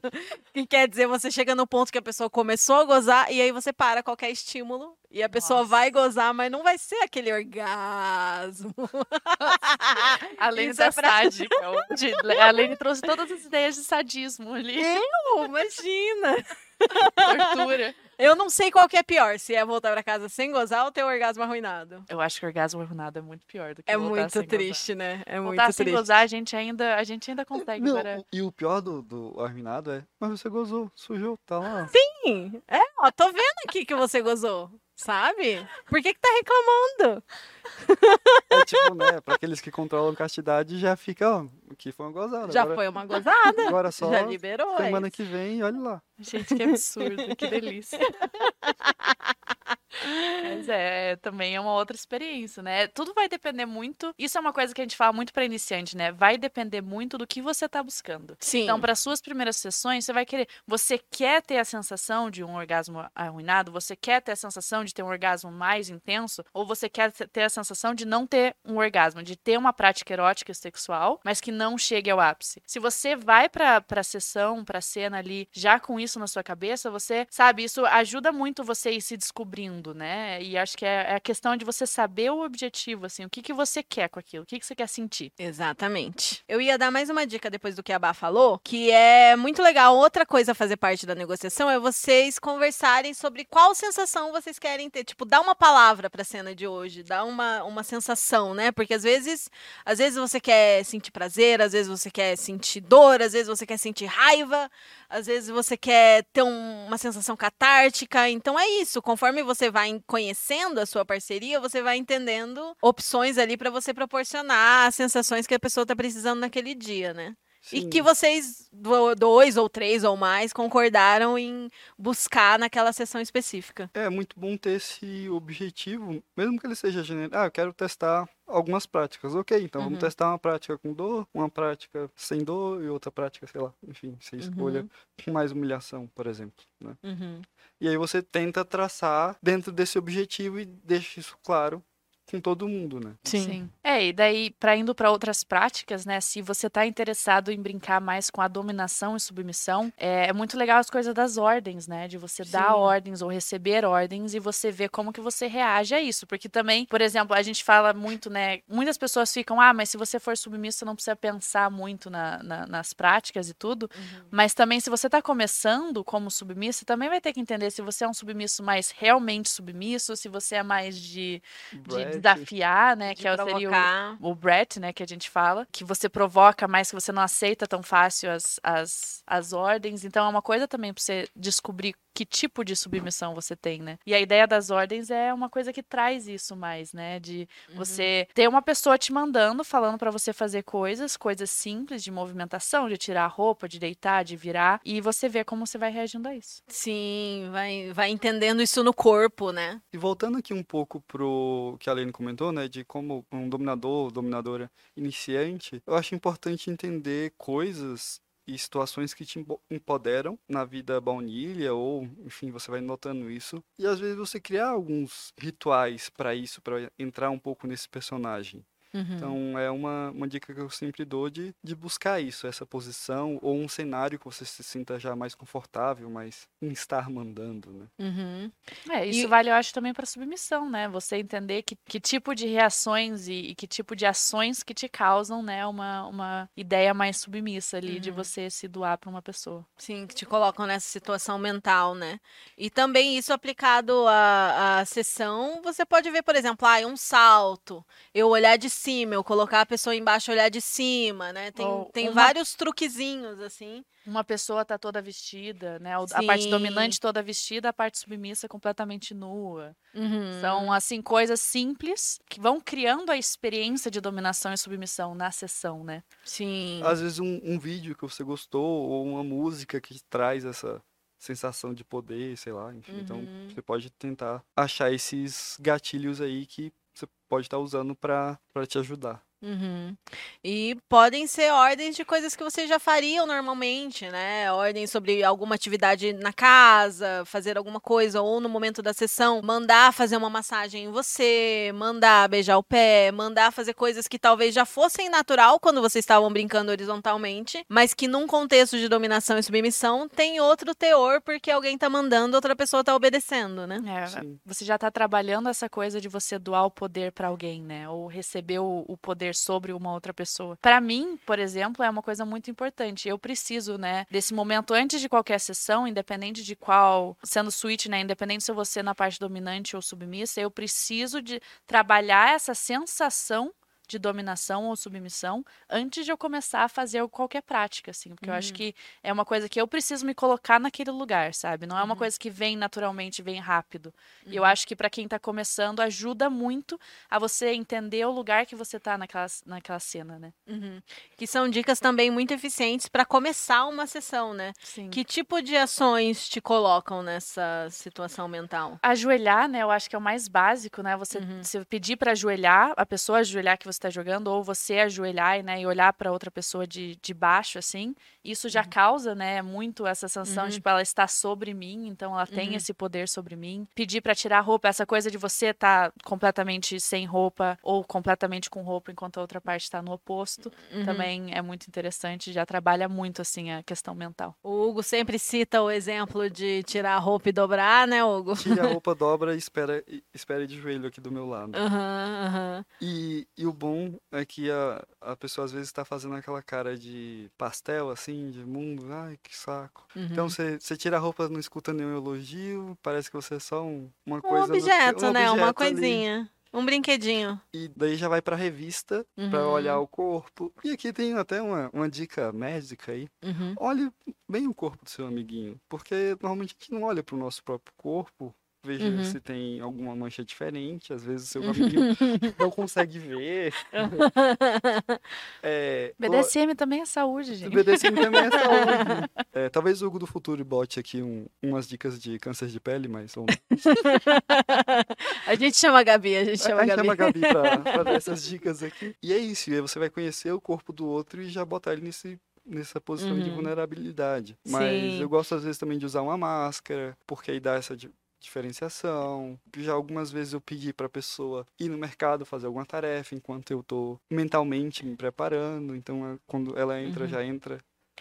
Que quer dizer, você chega no ponto que a pessoa começou a gozar e aí você para qualquer estímulo e a pessoa Nossa. vai gozar, mas não vai ser aquele orgasmo. Além da é pra- sádica. de- A Lene trouxe todas as ideias de sadismo ali. Eu, imagina! Tortura. Eu não sei qual que é pior, se é voltar pra casa sem gozar ou ter o orgasmo arruinado. Eu acho que o orgasmo arruinado é muito pior do que É voltar muito sem triste, né? É Gozar. muito Voltar sem triste. gozar, a gente ainda, a gente ainda consegue. Não, o- e o pior do, do arruinado é, mas você gozou, sujou, tá lá. Sim. É, ó, tô vendo aqui que você gozou, sabe? Por que que tá reclamando? É tipo, né, pra aqueles que controlam castidade já fica, ó, aqui foi uma gozada. Já agora, foi uma gozada. Agora só Já liberou. semana que vem, olha lá. Gente, que absurdo, que delícia. Mas é, também é uma outra experiência, né? Tudo vai depender muito. Isso é uma coisa que a gente fala muito pra iniciante, né? Vai depender muito do que você tá buscando. Sim. Então, para suas primeiras sessões, você vai querer. Você quer ter a sensação de um orgasmo arruinado? Você quer ter a sensação de ter um orgasmo mais intenso? Ou você quer te- ter a sensação de não ter um orgasmo, de ter uma prática erótica e sexual, mas que não chegue ao ápice? Se você vai pra, pra sessão, pra cena ali, já com isso na sua cabeça, você sabe, isso ajuda muito você ir se descobrindo, né? E acho que é, é a questão de você saber o objetivo, assim, o que, que você quer com aquilo, o que, que você quer sentir. Exatamente. Eu ia dar mais uma dica depois do que a Bá falou, que é muito legal. Outra coisa a fazer parte da negociação é vocês conversarem sobre qual sensação vocês querem ter. Tipo, dá uma palavra pra cena de hoje, dá uma, uma sensação, né? Porque às vezes, às vezes você quer sentir prazer, às vezes você quer sentir dor, às vezes você quer sentir raiva, às vezes você quer ter um- uma sensação catártica. Então é isso. Conforme você vai conhecendo a sua parceria, você vai entendendo opções ali pra você proporcionar as sensações que a pessoa tá precisando naquele dia, né? E Sim. que vocês, do- dois ou três ou mais, concordaram em buscar naquela sessão específica. É muito bom ter esse objetivo, mesmo que ele seja genérico. Ah, eu quero testar algumas práticas. Ok, então Uhum. vamos testar uma prática com dor, uma prática sem dor e outra prática, sei lá. Enfim, você escolha Uhum. com mais humilhação, por exemplo. Né? E aí você tenta traçar dentro desse objetivo e deixa isso claro com todo mundo, né? É, e daí, para indo para outras práticas, né? Se você tá interessado em brincar mais com a dominação e submissão, é, é muito legal as coisas das ordens, né? De você dar Sim. ordens ou receber ordens e você ver como que você reage a isso. Porque também, por exemplo, a gente fala muito, né? Muitas pessoas ficam, ah, mas se você for submisso, você não precisa pensar muito na- na- nas práticas e tudo. Mas também, se você tá começando como submisso, você também vai ter que entender se você é um submisso mais realmente submisso, se você é mais de de Brett, desafiar, né? De que é o- seria o, o Brett, né? Que a gente fala. Que você provoca mais, que você não aceita tão fácil as, as, as ordens. Então é uma coisa também pra você descobrir que tipo de submissão você tem, né? E a ideia das ordens é uma coisa que traz isso mais, né? De Uhum. você ter uma pessoa te mandando, falando pra você fazer coisas, coisas simples de movimentação, de tirar a roupa, de deitar, de virar. E você vê como você vai reagindo a isso. Sim, vai, vai entendendo isso no corpo, né? E voltando aqui um pouco pro que a Comentou, né, de como um dominador, dominadora iniciante, eu acho importante entender coisas e situações que te empo- empoderam na vida baunilha ou, enfim, você vai notando isso. E às vezes você criar alguns rituais para isso, para entrar um pouco nesse personagem. Então é uma, uma dica que eu sempre dou de, de buscar isso, essa posição ou um cenário que você se sinta já mais confortável, mais em estar mandando, né? Uhum. É, isso E- vale, eu acho, também para submissão, né? Você entender que, que tipo de reações e, e que tipo de ações que te causam, né, uma, uma ideia mais submissa ali de Uhum. você se doar para uma pessoa. Sim, que te colocam nessa situação mental, né? E também isso aplicado à, à sessão, você pode ver, por exemplo, ah, um salto, eu olhar de cima, eu colocar a pessoa embaixo e olhar de cima, né? Tem, Ou tem uma- vários truquezinhos, assim. Uma pessoa tá toda vestida, né? A parte dominante toda vestida, a parte submissa completamente nua. Uhum. São, assim, coisas simples que vão criando a experiência de dominação e submissão na sessão, né? Sim. Às vezes um, um vídeo que você gostou ou uma música que traz essa sensação de poder, sei lá, enfim. Então Uhum. você pode tentar achar esses gatilhos aí que pode estar usando para te ajudar. Uhum. E podem ser ordens de coisas que vocês já fariam normalmente, né? Ordens sobre alguma atividade na casa, fazer alguma coisa, ou no momento da sessão, mandar fazer uma massagem em você, mandar beijar o pé, mandar fazer coisas que talvez já fossem natural quando vocês estavam brincando horizontalmente, mas que num contexto de dominação e submissão tem outro teor porque alguém tá mandando, outra pessoa tá obedecendo, né? É, você já tá trabalhando essa coisa de você doar o poder para alguém, né? Ou receber o, o poder sobre uma outra pessoa. Para mim, por exemplo, é uma coisa muito importante. Eu preciso, né, desse momento antes de qualquer sessão, independente de qual, sendo switch, né, independente se ser na parte dominante ou submissa, eu preciso de trabalhar essa sensação de dominação ou submissão antes de eu começar a fazer qualquer prática, assim, porque eu acho Uhum. que é uma coisa que eu preciso me colocar naquele lugar, sabe? Não é uma Uhum. coisa que vem naturalmente, vem rápido. E eu Uhum. acho que para quem tá começando ajuda muito a você entender o lugar que você tá naquela, naquela cena, né? Uhum. Que são dicas também muito eficientes para começar uma sessão, né? Sim. Que tipo de ações te colocam nessa situação mental? Ajoelhar, né? Eu acho que é o mais básico, né? Você, Uhum. você pedir para ajoelhar, a pessoa ajoelhar que você tá jogando, ou você ajoelhar né, e olhar para outra pessoa de, de baixo, assim. Isso já causa, né, muito essa sensação Uhum. de, tipo, ela está sobre mim, então ela tem Uhum. esse poder sobre mim. Pedir para tirar a roupa, essa coisa de você estar completamente sem roupa ou completamente com roupa enquanto a outra parte está no oposto, Uhum. também é muito interessante, já trabalha muito, assim, a questão mental. O Hugo sempre cita o exemplo de tirar a roupa e dobrar, né, Hugo? Tire a roupa, dobra e espera, e espere de joelho aqui do meu lado. E, e o bom é que a, a pessoa às vezes está fazendo aquela cara de pastel, assim, de mundo, ai, que saco. uhum. Então você tira a roupa, não escuta nenhum elogio, parece que você é só um, uma Um coisa. no- objeto, um né? Uma objeto ali. coisinha. Um brinquedinho. E daí já vai pra revista pra Uhum. olhar o corpo. E aqui tem até uma, uma dica médica aí. Uhum. Olhe bem o corpo do seu amiguinho, porque normalmente a gente não olha pro nosso próprio corpo. Veja Uhum. se tem alguma mancha diferente, às vezes o seu amiguinho não consegue ver. É, o- BDSM também é saúde, o gente. BDSM também é saúde. É, talvez o Hugo do futuro bote aqui um- umas dicas de câncer de pele, mas a gente chama a Gabi, a gente chama a a gente Gabi. chama a Gabi pra, pra dar essas dicas aqui. E é isso, e aí você vai conhecer o corpo do outro e já botar ele nesse, nessa posição de Uhum. vulnerabilidade. Mas Sim. eu gosto às vezes também de usar uma máscara, porque aí dá essa diferenciação. Já algumas vezes eu pedi pra pessoa ir no mercado fazer alguma tarefa enquanto eu tô mentalmente me preparando. Então, é- quando ela entra, Uhum. já entra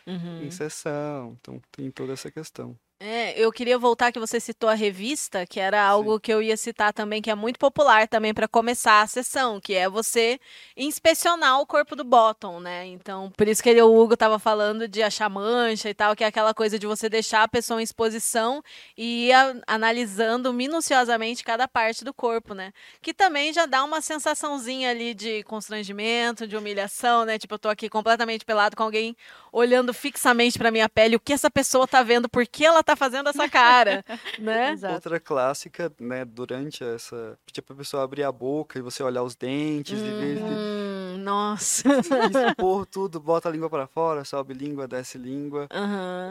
Uhum. em sessão. Então, tem toda essa questão. É, eu queria voltar que você citou a revista, que era algo que eu ia citar também, que é muito popular também para começar a sessão, que é você inspecionar o corpo do bottom, né? Então, por isso que ele- o Hugo tava falando de achar mancha e tal, que é aquela coisa de você deixar a pessoa em exposição e ir a- analisando minuciosamente cada parte do corpo, né? Que também já dá uma sensaçãozinha ali de constrangimento, de humilhação, né? Tipo, eu tô aqui completamente pelado com alguém olhando fixamente pra minha pele, o que essa pessoa tá vendo, por que ela tá fazendo essa cara, né? Exato. Outra clássica, né, durante essa. Pedir pra pessoa abrir a boca e você olhar os dentes e ver se Hum, nossa. expor tudo, bota a língua pra fora, sobe língua, desce língua.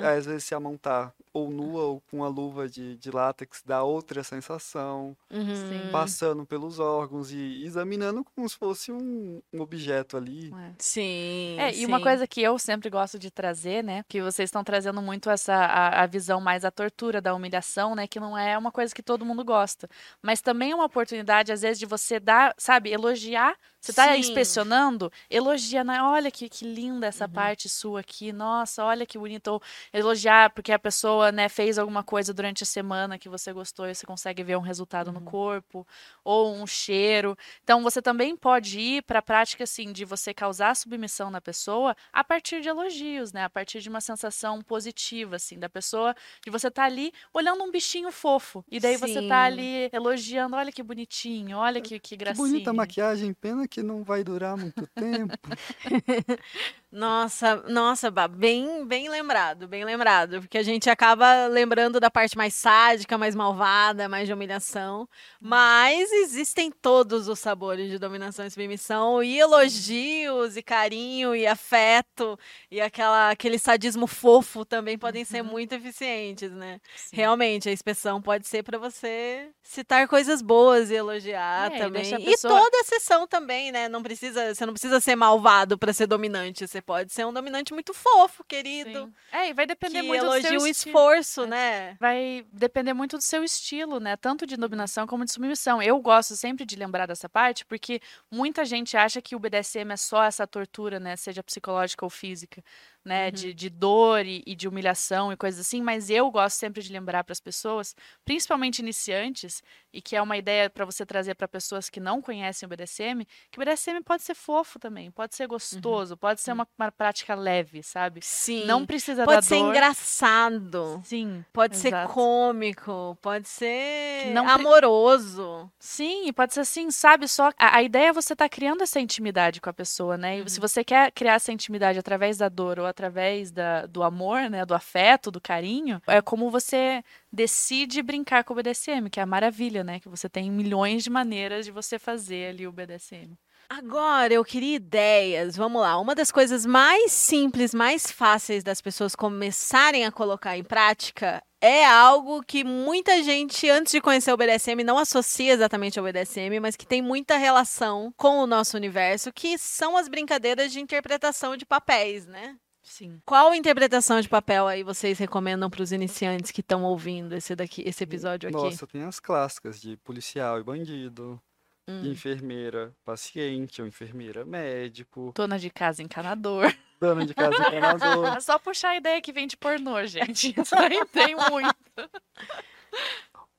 Aí, às vezes se a mão tá ou nua ou com a luva de, de látex, dá outra sensação. Uhum. Sim. Passando pelos órgãos e examinando como se fosse um, um objeto ali. É. Sim. É, e uma sim. coisa que eu sempre gosto de trazer, né? Que vocês estão trazendo muito essa a, a visão mais a tortura da humilhação, né? Que não é uma coisa que todo mundo gosta. Mas também é uma oportunidade, às vezes, de você dar, sabe, elogiar. Você tá Sim. inspecionando, elogia, né? Olha que, que linda essa Uhum. parte sua aqui. Nossa, olha que bonito. Ou elogiar porque a pessoa, né, fez alguma coisa durante a semana que você gostou e você consegue ver um resultado no Uhum. corpo. Ou um cheiro. Então, você também pode ir para a prática, assim, de você causar submissão na pessoa a partir de elogios, né? A partir de uma sensação positiva, assim, da pessoa, de você estar ali olhando um bichinho fofo. E daí você Sim. tá ali elogiando, olha que bonitinho, olha que, que Que gracinha. bonita a maquiagem, pena que não vai durar muito tempo. Nossa, nossa, bem, bem lembrado, bem lembrado, porque a gente acaba lembrando da parte mais sádica, mais malvada, mais de humilhação, mas existem todos os sabores de dominação e submissão, e elogios, e carinho, e afeto, e aquela, aquele sadismo fofo também podem ser Uhum. muito eficientes, né? Sim. Realmente, a inspeção pode ser para você citar coisas boas e elogiar É, e também. E pessoa- toda a sessão também, né? Não precisa, você não precisa ser malvado para ser dominante. Você pode ser um dominante muito fofo, querido. Sim. É, e vai depender Que muito do seu o esforço, É. né? Vai depender muito do seu estilo, né? Tanto de dominação como de submissão. Eu gosto sempre de lembrar dessa parte, porque muita gente acha que o BDSM é só essa tortura, né? Seja psicológica ou física. Né, de, de dor e, e de humilhação e coisas assim, mas eu gosto sempre de lembrar para as pessoas, principalmente iniciantes, e que é uma ideia para você trazer para pessoas que não conhecem o BDSM, que o BDSM pode ser fofo também, pode ser gostoso, pode ser uma, uma prática leve, sabe? Sim. Não precisa pode ser dor. engraçado. Sim, Pode ser exato. cômico, pode ser Não pre- amoroso. Sim, e pode ser assim, sabe? Só a, a ideia é você estar criando essa intimidade com a pessoa, né? E se você quer criar essa intimidade através da dor ou através da, do amor, né? Do afeto, do carinho, é como você decide brincar com o BDSM, que é a maravilha, né? Que você tem milhões de maneiras de você fazer ali o BDSM. Agora, eu queria ideias. Vamos lá. Uma das coisas mais simples, mais fáceis das pessoas começarem a colocar em prática é algo que muita gente, antes de conhecer o BDSM, não associa exatamente ao BDSM, mas que tem muita relação com o nosso universo, que são as brincadeiras de interpretação de papéis, né? Sim. Qual interpretação de papel aí vocês recomendam para os iniciantes que estão ouvindo esse daqui, esse episódio aqui? Nossa, tem as clássicas de policial e bandido, Hum. enfermeira paciente ou enfermeira médico, Dona de casa encanador. dona de casa encanador. É só puxar a ideia que vem de pornô, gente. Isso aí tem muito.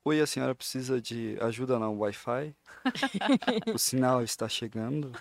Oi, a senhora precisa de ajuda no Wi-Fi? o sinal está chegando?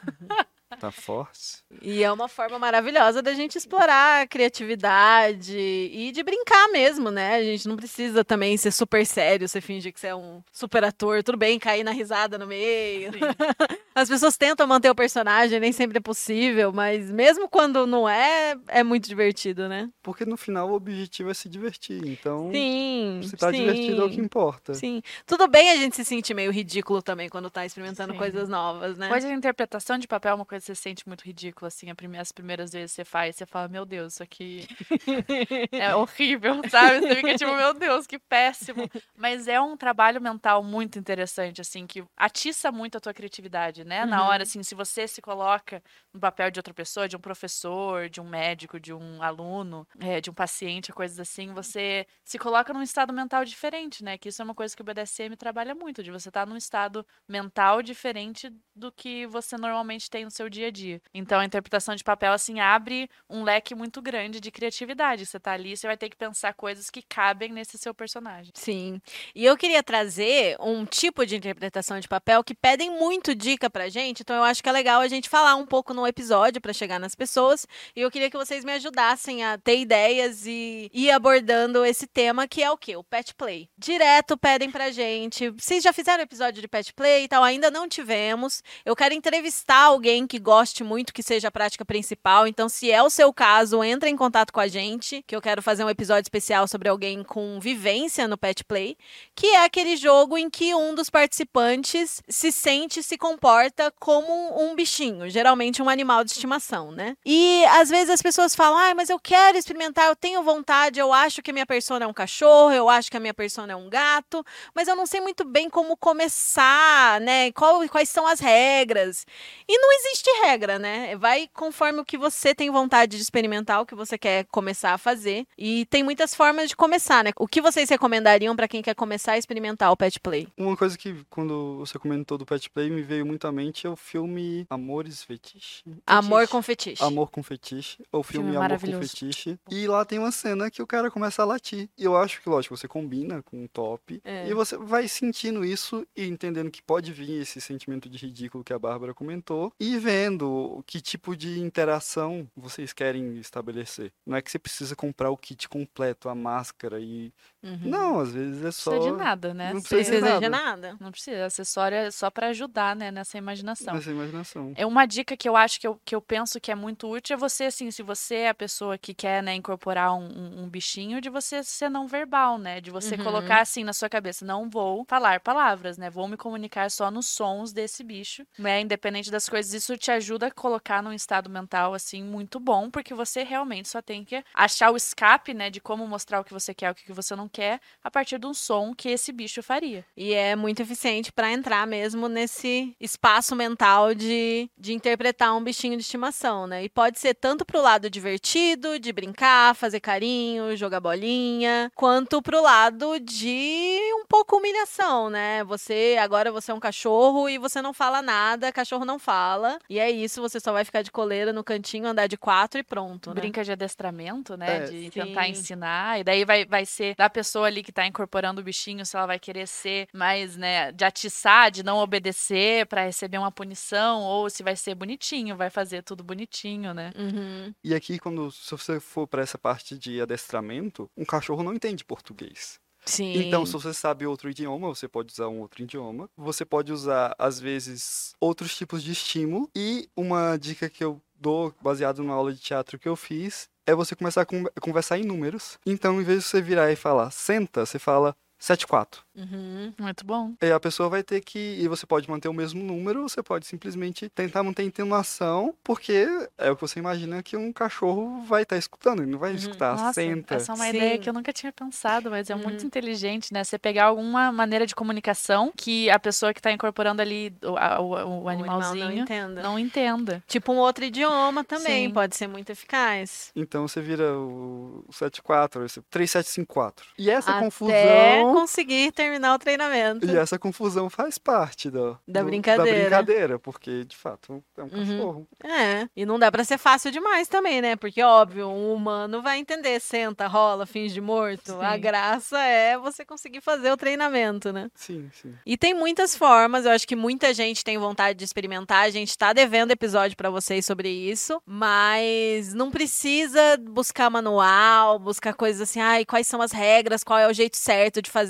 Tá forte? E é uma forma maravilhosa da gente explorar a criatividade e de brincar mesmo, né? A gente não precisa também ser super sério, você fingir que você é um super ator, tudo bem, cair na risada no meio. As pessoas tentam manter o personagem, nem sempre é possível, mas mesmo quando não é, é muito divertido, né? Porque no final o objetivo é se divertir. Então, Sim. se tá sim, divertido é o que importa. Sim. Tudo bem a gente se sentir meio ridículo também quando tá experimentando Sim. coisas novas, né? Coisa de interpretação de papel é uma coisa você sente muito ridícula, assim, as primeiras vezes que você faz, você fala, meu Deus, isso aqui é horrível, sabe? Você fica tipo, meu Deus, que péssimo. Mas é um trabalho mental muito interessante, assim, que atiça muito a tua criatividade, né? Na Uhum. hora, assim, se você se coloca no papel de outra pessoa, de um professor, de um médico, de um aluno, é, de um paciente, coisas assim, você se coloca num estado mental diferente, né? Que isso é uma coisa que o BDSM trabalha muito, de você estar num estado mental diferente do que você normalmente tem no seu dia a dia. Então a interpretação de papel assim abre um leque muito grande de criatividade. Você tá ali, você vai ter que pensar coisas que cabem nesse seu personagem. Sim. E eu queria trazer um tipo de interpretação de papel que pedem muito dica pra gente, então eu acho que é legal a gente falar um pouco no episódio pra chegar nas pessoas. E eu queria que vocês me ajudassem a ter ideias e ir abordando esse tema que é o quê? O pet play. Direto pedem pra gente. Vocês já fizeram episódio de pet play e tal? Ainda não tivemos. Eu quero entrevistar alguém que goste muito, que seja a prática principal. Então, se é o seu caso, entre em contato com a gente, que eu quero fazer um episódio especial sobre alguém com vivência no pet play, que é aquele jogo em que um dos participantes se sente, se comporta como um bichinho, geralmente um animal de estimação, né? E às vezes as pessoas falam: "Ai, mas eu quero experimentar, eu tenho vontade, eu acho que a minha persona é um cachorro, eu acho que a minha persona é um gato, mas eu não sei muito bem como começar, né? Qual- quais são as regras?" E não existe regra, né? Vai conforme o que você tem vontade de experimentar, o que você quer começar a fazer. E tem muitas formas de começar, né? O que vocês recomendariam pra quem quer começar a experimentar o pet play? Uma coisa que, quando você comentou do Pet Play, me veio muito à mente é o filme Amores Fetiche. Amor Fetiche. com fetiche. Amor com Fetiche, ou filme, Filme Amor com. Fetiche. E lá tem uma cena que o cara começa a latir. E eu acho que, lógico, você combina com o top. É. E você vai sentindo isso e entendendo que pode vir esse sentimento de ridículo que a Bárbara comentou. E vendo que tipo de interação vocês querem estabelecer. Não é que você precisa comprar o kit completo, a máscara e. Uhum. Não, às vezes é Não só. precisa de nada, né? não Não precisa precisa de nada. nada. Não precisa, acessório é só pra ajudar, né, nessa imaginação. Nessa imaginação. É uma dica que eu acho que eu, que eu penso que é muito útil é você, assim, se você é a pessoa que quer, né, incorporar um, um- um bichinho, de você ser não verbal, né? De você Uhum. colocar assim na sua cabeça, não vou falar palavras, né? Vou me comunicar só nos sons desse bicho, né? Independente das coisas, isso te ajuda a colocar num estado mental, assim, muito bom, porque você realmente só tem que achar o escape, né, de como mostrar o que você quer, o que você não quer, a partir de um som que esse bicho faria. E é muito eficiente pra entrar mesmo nesse espaço espaço mental de, de interpretar um bichinho de estimação, né? E pode ser tanto pro lado divertido, de brincar, fazer carinho, jogar bolinha, quanto pro lado de um pouco humilhação, né? Você, agora você é um cachorro e você não fala nada, cachorro não fala. E é isso, você só vai ficar de coleira no cantinho, andar de quatro e pronto, né? Brinca de adestramento, né? É. de Sim. tentar ensinar. E daí vai, vai ser da pessoa ali que tá incorporando o bichinho, se ela vai querer ser mais, né, de atiçar, de não obedecer pra receber uma punição, ou se vai ser bonitinho, vai fazer tudo bonitinho, né? Uhum. E aqui, quando se você for para essa parte de adestramento, um cachorro não entende português. Sim. Então, se você sabe outro idioma, você pode usar um outro idioma. Você pode usar, às vezes, outros tipos de estímulo. E uma dica que eu dou, baseado na aula de teatro que eu fiz, é você começar a con- conversar em números. Então, em vez de você virar e falar senta, você fala 74. Uhum. Muito bom. E a pessoa vai ter que. E você pode manter o mesmo número, ou você pode simplesmente tentar manter a entonação, porque é o que você imagina que um cachorro vai estar escutando, ele não vai escutar Nossa, senta. essa é uma ideia Sim. que eu nunca tinha pensado, mas é muito Uhum. inteligente, né? Você pegar alguma maneira de comunicação que a pessoa que tá incorporando ali o, o- o O animal animalzinho não entenda. não entenda. Tipo um outro idioma também, Sim. pode ser muito eficaz. Então você vira o 74, esse 3754. E essa Até confusão. Conseguir terminar o treinamento. E essa confusão faz parte da, Da do- brincadeira. da brincadeira, porque de fato é um Uhum. cachorro. É, e não dá pra ser fácil demais também, né? Porque, óbvio, um humano vai entender, senta, rola, finge de morto. A Sim. graça é você conseguir fazer o treinamento, né? Sim, sim. E tem muitas formas, eu acho que muita gente tem vontade de experimentar. A gente tá devendo episódio pra vocês sobre isso, mas não precisa buscar manual, buscar coisas assim, ai, quais são as regras, qual é o jeito certo de fazer.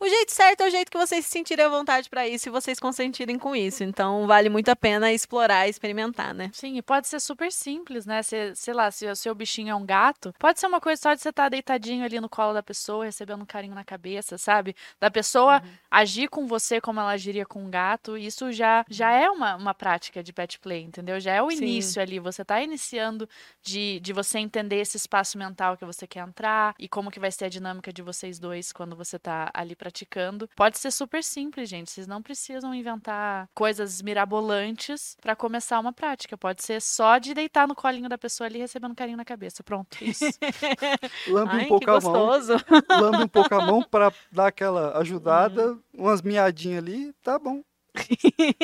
O jeito certo é o jeito que vocês se sentirem à vontade pra isso e vocês consentirem com isso. Então, vale muito a pena explorar e experimentar, né? Sim, e pode ser super simples, né? Se, sei lá, se o seu bichinho é um gato, pode ser uma coisa só de você estar deitadinho ali no colo da pessoa, recebendo um carinho na cabeça, sabe? Da pessoa agir com você como ela agiria com um gato, isso já, já é uma, uma prática de pet play, entendeu? Já é o Sim. início ali, você tá iniciando de, de você entender esse espaço mental que você quer entrar e como que vai ser a dinâmica de vocês dois quando você tá ali praticando. Pode ser super simples, gente, vocês não precisam inventar coisas mirabolantes pra começar uma prática, pode ser só de deitar no colinho da pessoa ali recebendo carinho na cabeça, pronto, isso. Lambe Ai, um pouco a mão. gostoso. Lambe um pouco a mão pra dar aquela ajudada, Uhum. umas miadinhas ali, tá bom.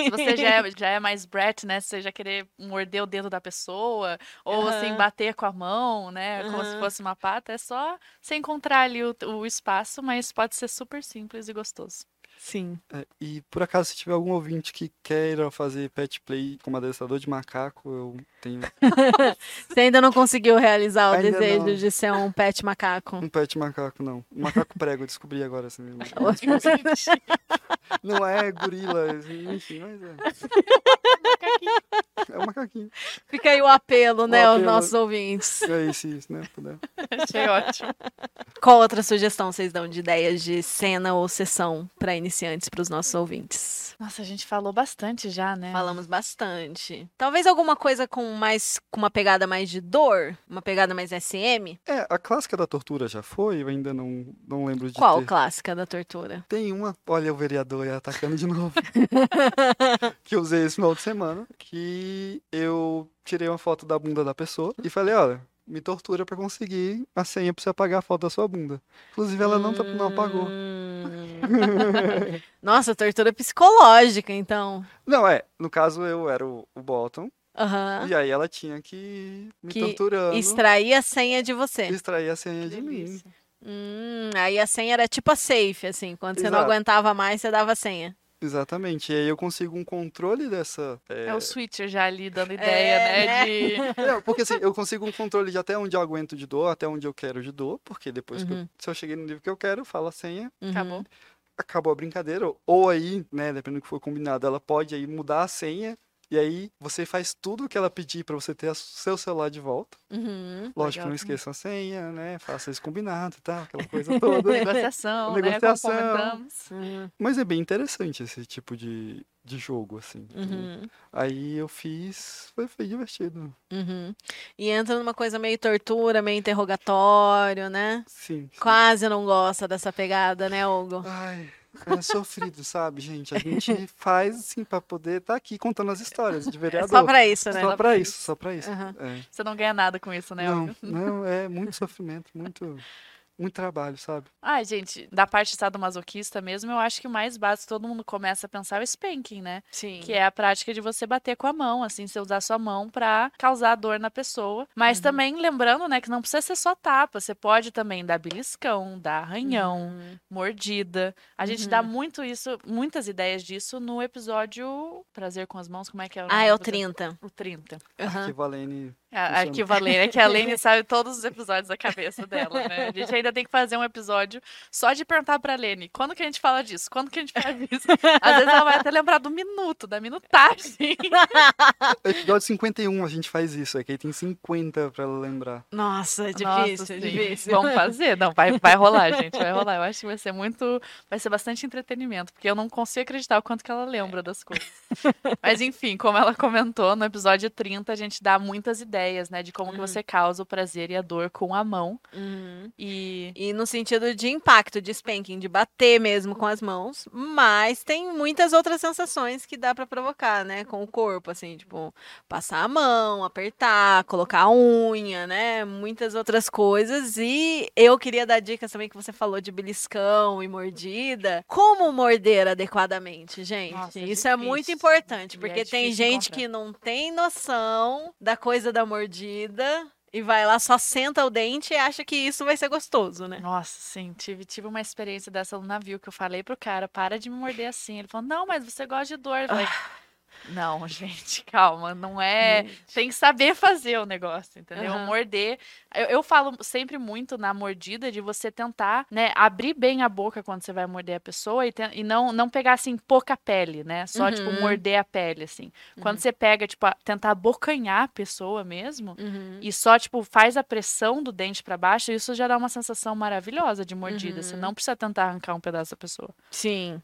Se você já é, já é mais brat, né? Se você já querer morder o dedo da pessoa, ou assim, Aham. bater com a mão, né? Como se Aham. fosse uma pata, é só você encontrar ali o, o espaço, mas pode ser super simples e gostoso. Sim. É, e por acaso, se tiver algum ouvinte que queira fazer pet play como adestrador de macaco, eu tenho Você ainda não conseguiu realizar o Ainda desejo não. de ser um pet macaco. um pet macaco, não. Um macaco prego, eu descobri agora. Assim, não é gorila, enfim, mas é. É um macaquinho. Fica aí o apelo, né, aos apelo. nossos ouvintes. É isso, isso, né? Puder. Achei ótimo. Qual outra sugestão vocês dão de ideias de cena ou sessão para iniciantes para os nossos ouvintes? Nossa, a gente falou bastante já, né? Falamos bastante. Talvez alguma coisa com mais com uma pegada mais de dor, uma pegada mais SM. É, a clássica da tortura já foi, eu ainda não, não lembro de Qual ter. clássica da tortura? Tem uma, olha o vereador atacando de novo, que eu usei esse final de semana, que eu tirei uma foto da bunda da pessoa e falei, olha, me tortura pra conseguir a senha pra você apagar a foto da sua bunda. Inclusive ela não, tá- não apagou. Hum. Nossa, tortura psicológica, então. Não, é, no caso eu era o, o Bottom, Aham. e aí ela tinha que ir me Que torturando, Extrair a senha de você. extrair a senha de mim. Delícia. Hum, aí a senha era tipo a safe, assim. Quando você não Exato. aguentava mais, você dava a senha. Exatamente, e aí eu consigo um controle dessa... é, É o switcher já ali dando ideia, né? né? De... Não, porque assim, eu consigo um controle de até onde eu aguento de dor, até onde eu quero de dor, porque depois que eu, Uhum. se eu cheguei no nível que eu quero, eu falo a senha, Uhum. Acabou. acabou a brincadeira. Ou aí, né, dependendo do que for combinado, ela pode aí mudar a senha, e aí você faz tudo o que ela pedir pra você ter o seu celular de volta. Uhum. Lógico Legal que não também. esqueça a senha, né, faça isso combinado e tal, aquela coisa toda. Negociação, Negociação. né? Como comentamos. Uhum. Mas é bem interessante esse tipo de, de jogo, assim. Uhum. Aí eu fiz, foi, foi divertido. Uhum. E entra numa coisa meio tortura, meio interrogatório, né? Sim. sim. Quase não gosta dessa pegada, né, Hugo? Ai, é sofrido, sabe, gente? A gente faz assim pra poder estar aqui contando as histórias de É vereador. só pra isso, né? Só pra isso, só pra isso. Aham. É. Você não ganha nada com isso, né? Não, não, é muito sofrimento, muito, muito trabalho, sabe? Ai, gente, da parte sadomasoquista mesmo, eu acho que o mais básico todo mundo começa a pensar é o spanking, né? Sim. Que é a prática de você bater com a mão, assim, você usar sua mão pra causar dor na pessoa. Mas Uhum. também lembrando, né, que não precisa ser só tapa, você pode também dar beliscão, dar arranhão, Uhum. mordida. A gente dá muito isso, muitas ideias disso no episódio Prazer com as Mãos, como é que é o nome Ah, é o do- 30. O 30. Aham. Arquivo Alene. A Funciona. Arquivo Alene, é que a Lene sabe todos os episódios da cabeça dela, né? A gente ainda tem que fazer um episódio só de perguntar pra Lene, quando que a gente fala disso? Quando que a gente faz isso? Às vezes ela vai até lembrar do minuto, da minutagem. Episódio 51 a gente faz isso, é que aí tem 50 pra ela lembrar. Nossa, é Nossa, difícil, é sim. difícil. Vamos fazer? Não, vai, vai rolar, gente, vai rolar. Eu acho que vai ser muito, vai ser bastante entretenimento, porque eu não consigo acreditar o quanto que ela lembra das coisas. Mas enfim, como ela comentou, no episódio 30 a gente dá muitas ideias, né, de como que você causa o prazer e a dor com a mão. Uhum. E E no sentido de impacto, de spanking, de bater mesmo com as mãos, mas tem muitas outras sensações que dá pra provocar, né, com o corpo, assim, tipo, passar a mão, apertar, colocar a unha, né, muitas outras coisas. E eu queria dar dicas também que você falou de beliscão e mordida. Como morder adequadamente, gente? Nossa, é Isso é muito difícil. importante, E é porque tem gente que não tem noção da coisa da mordida. E vai lá, só senta o dente e acha que isso vai ser gostoso, né? Nossa, sim, tive, tive uma experiência dessa no navio que eu falei pro cara, para de me morder assim. Ele falou, não, mas você gosta de dor. Eu falei, não, gente, calma, não é. Tem que saber fazer o negócio, entendeu? Aham. Morder. Eu, eu falo sempre muito na mordida de você tentar, né, abrir bem a boca quando você vai morder a pessoa e, ten- e não, não pegar assim pouca pele, né? Só, tipo, Uhum. morder a pele, assim. Quando você pega, tipo, a- tentar abocanhar a pessoa mesmo, Uhum. e só, tipo, faz a pressão do dente pra baixo, isso já dá uma sensação maravilhosa de mordida. Você não precisa tentar arrancar um pedaço da pessoa. Sim.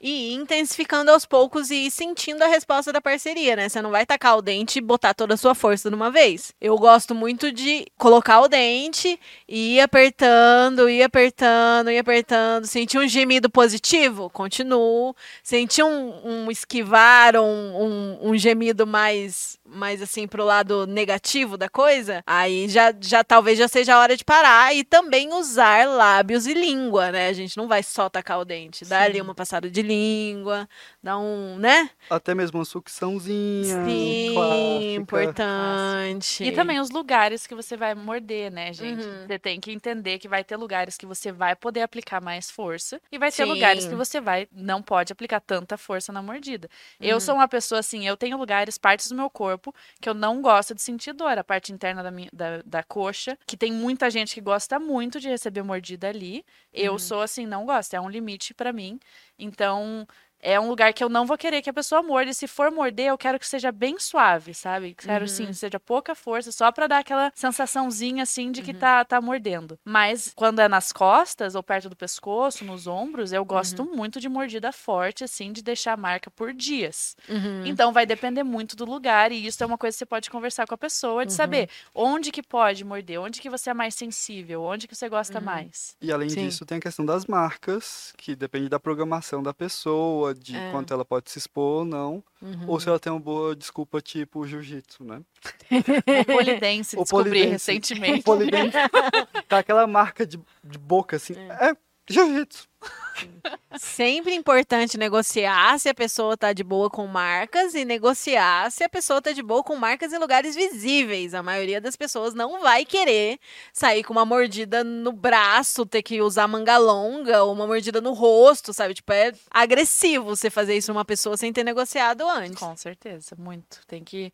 E intensificando aos poucos e sentindo a resposta da parceria, né? Você não vai tacar o dente e botar toda a sua força de uma vez. Eu gosto muito de colocar o dente e ir apertando, ir apertando, ir apertando. Sentir um gemido positivo? Continuo. Sentir um, um esquivar, um, um, um gemido mais, mais assim pro lado negativo da coisa? Aí já, já talvez já seja a hora de parar e também usar lábios e língua, né? A gente não vai só tacar o dente. Dá ali uma passada de língua, dá um, né? Até mesmo uma sucçãozinha. Sim, clássica. importante. E também os lugares que você vai morder, né, gente? Uhum. Você tem que entender que vai ter lugares que você vai poder aplicar mais força e vai ter Sim. lugares que você vai não pode aplicar tanta força na mordida. Uhum. Eu sou uma pessoa assim, eu tenho lugares, partes do meu corpo que eu não gosto de sentir dor, a parte interna da, minha, da, da coxa, que tem muita gente que gosta muito de receber mordida ali. Eu Uhum. sou assim, não gosto, é um limite pra mim. Então, é um lugar que eu não vou querer que a pessoa morda. E se for morder, eu quero que seja bem suave, sabe? Quero, sim, seja pouca força, só pra dar aquela sensaçãozinha, assim, de que tá, tá mordendo. Mas quando é nas costas ou perto do pescoço, nos ombros, eu gosto muito de mordida forte, assim, de deixar a marca por dias. Uhum. Então, vai depender muito do lugar. E isso é uma coisa que você pode conversar com a pessoa, de saber onde que pode morder, onde que você é mais sensível, onde que você gosta mais. E além Sim. disso, tem a questão das marcas, que depende da programação da pessoa, de É. quanto ela pode se expor ou não. Uhum. Ou se ela tem uma boa desculpa, tipo jiu-jitsu, né? O polidense, O descobri polidense. recentemente. O polidense tá aquela marca de, de boca, assim. É, jiu-jitsu. Sempre importante negociar se a pessoa tá de boa com marcas e negociar se a pessoa tá de boa com marcas em lugares visíveis. A maioria das pessoas não vai querer sair com uma mordida no braço, ter que usar manga longa ou uma mordida no rosto, sabe? Tipo, é agressivo você fazer isso numa pessoa sem ter negociado antes. Com certeza, muito. Tem que.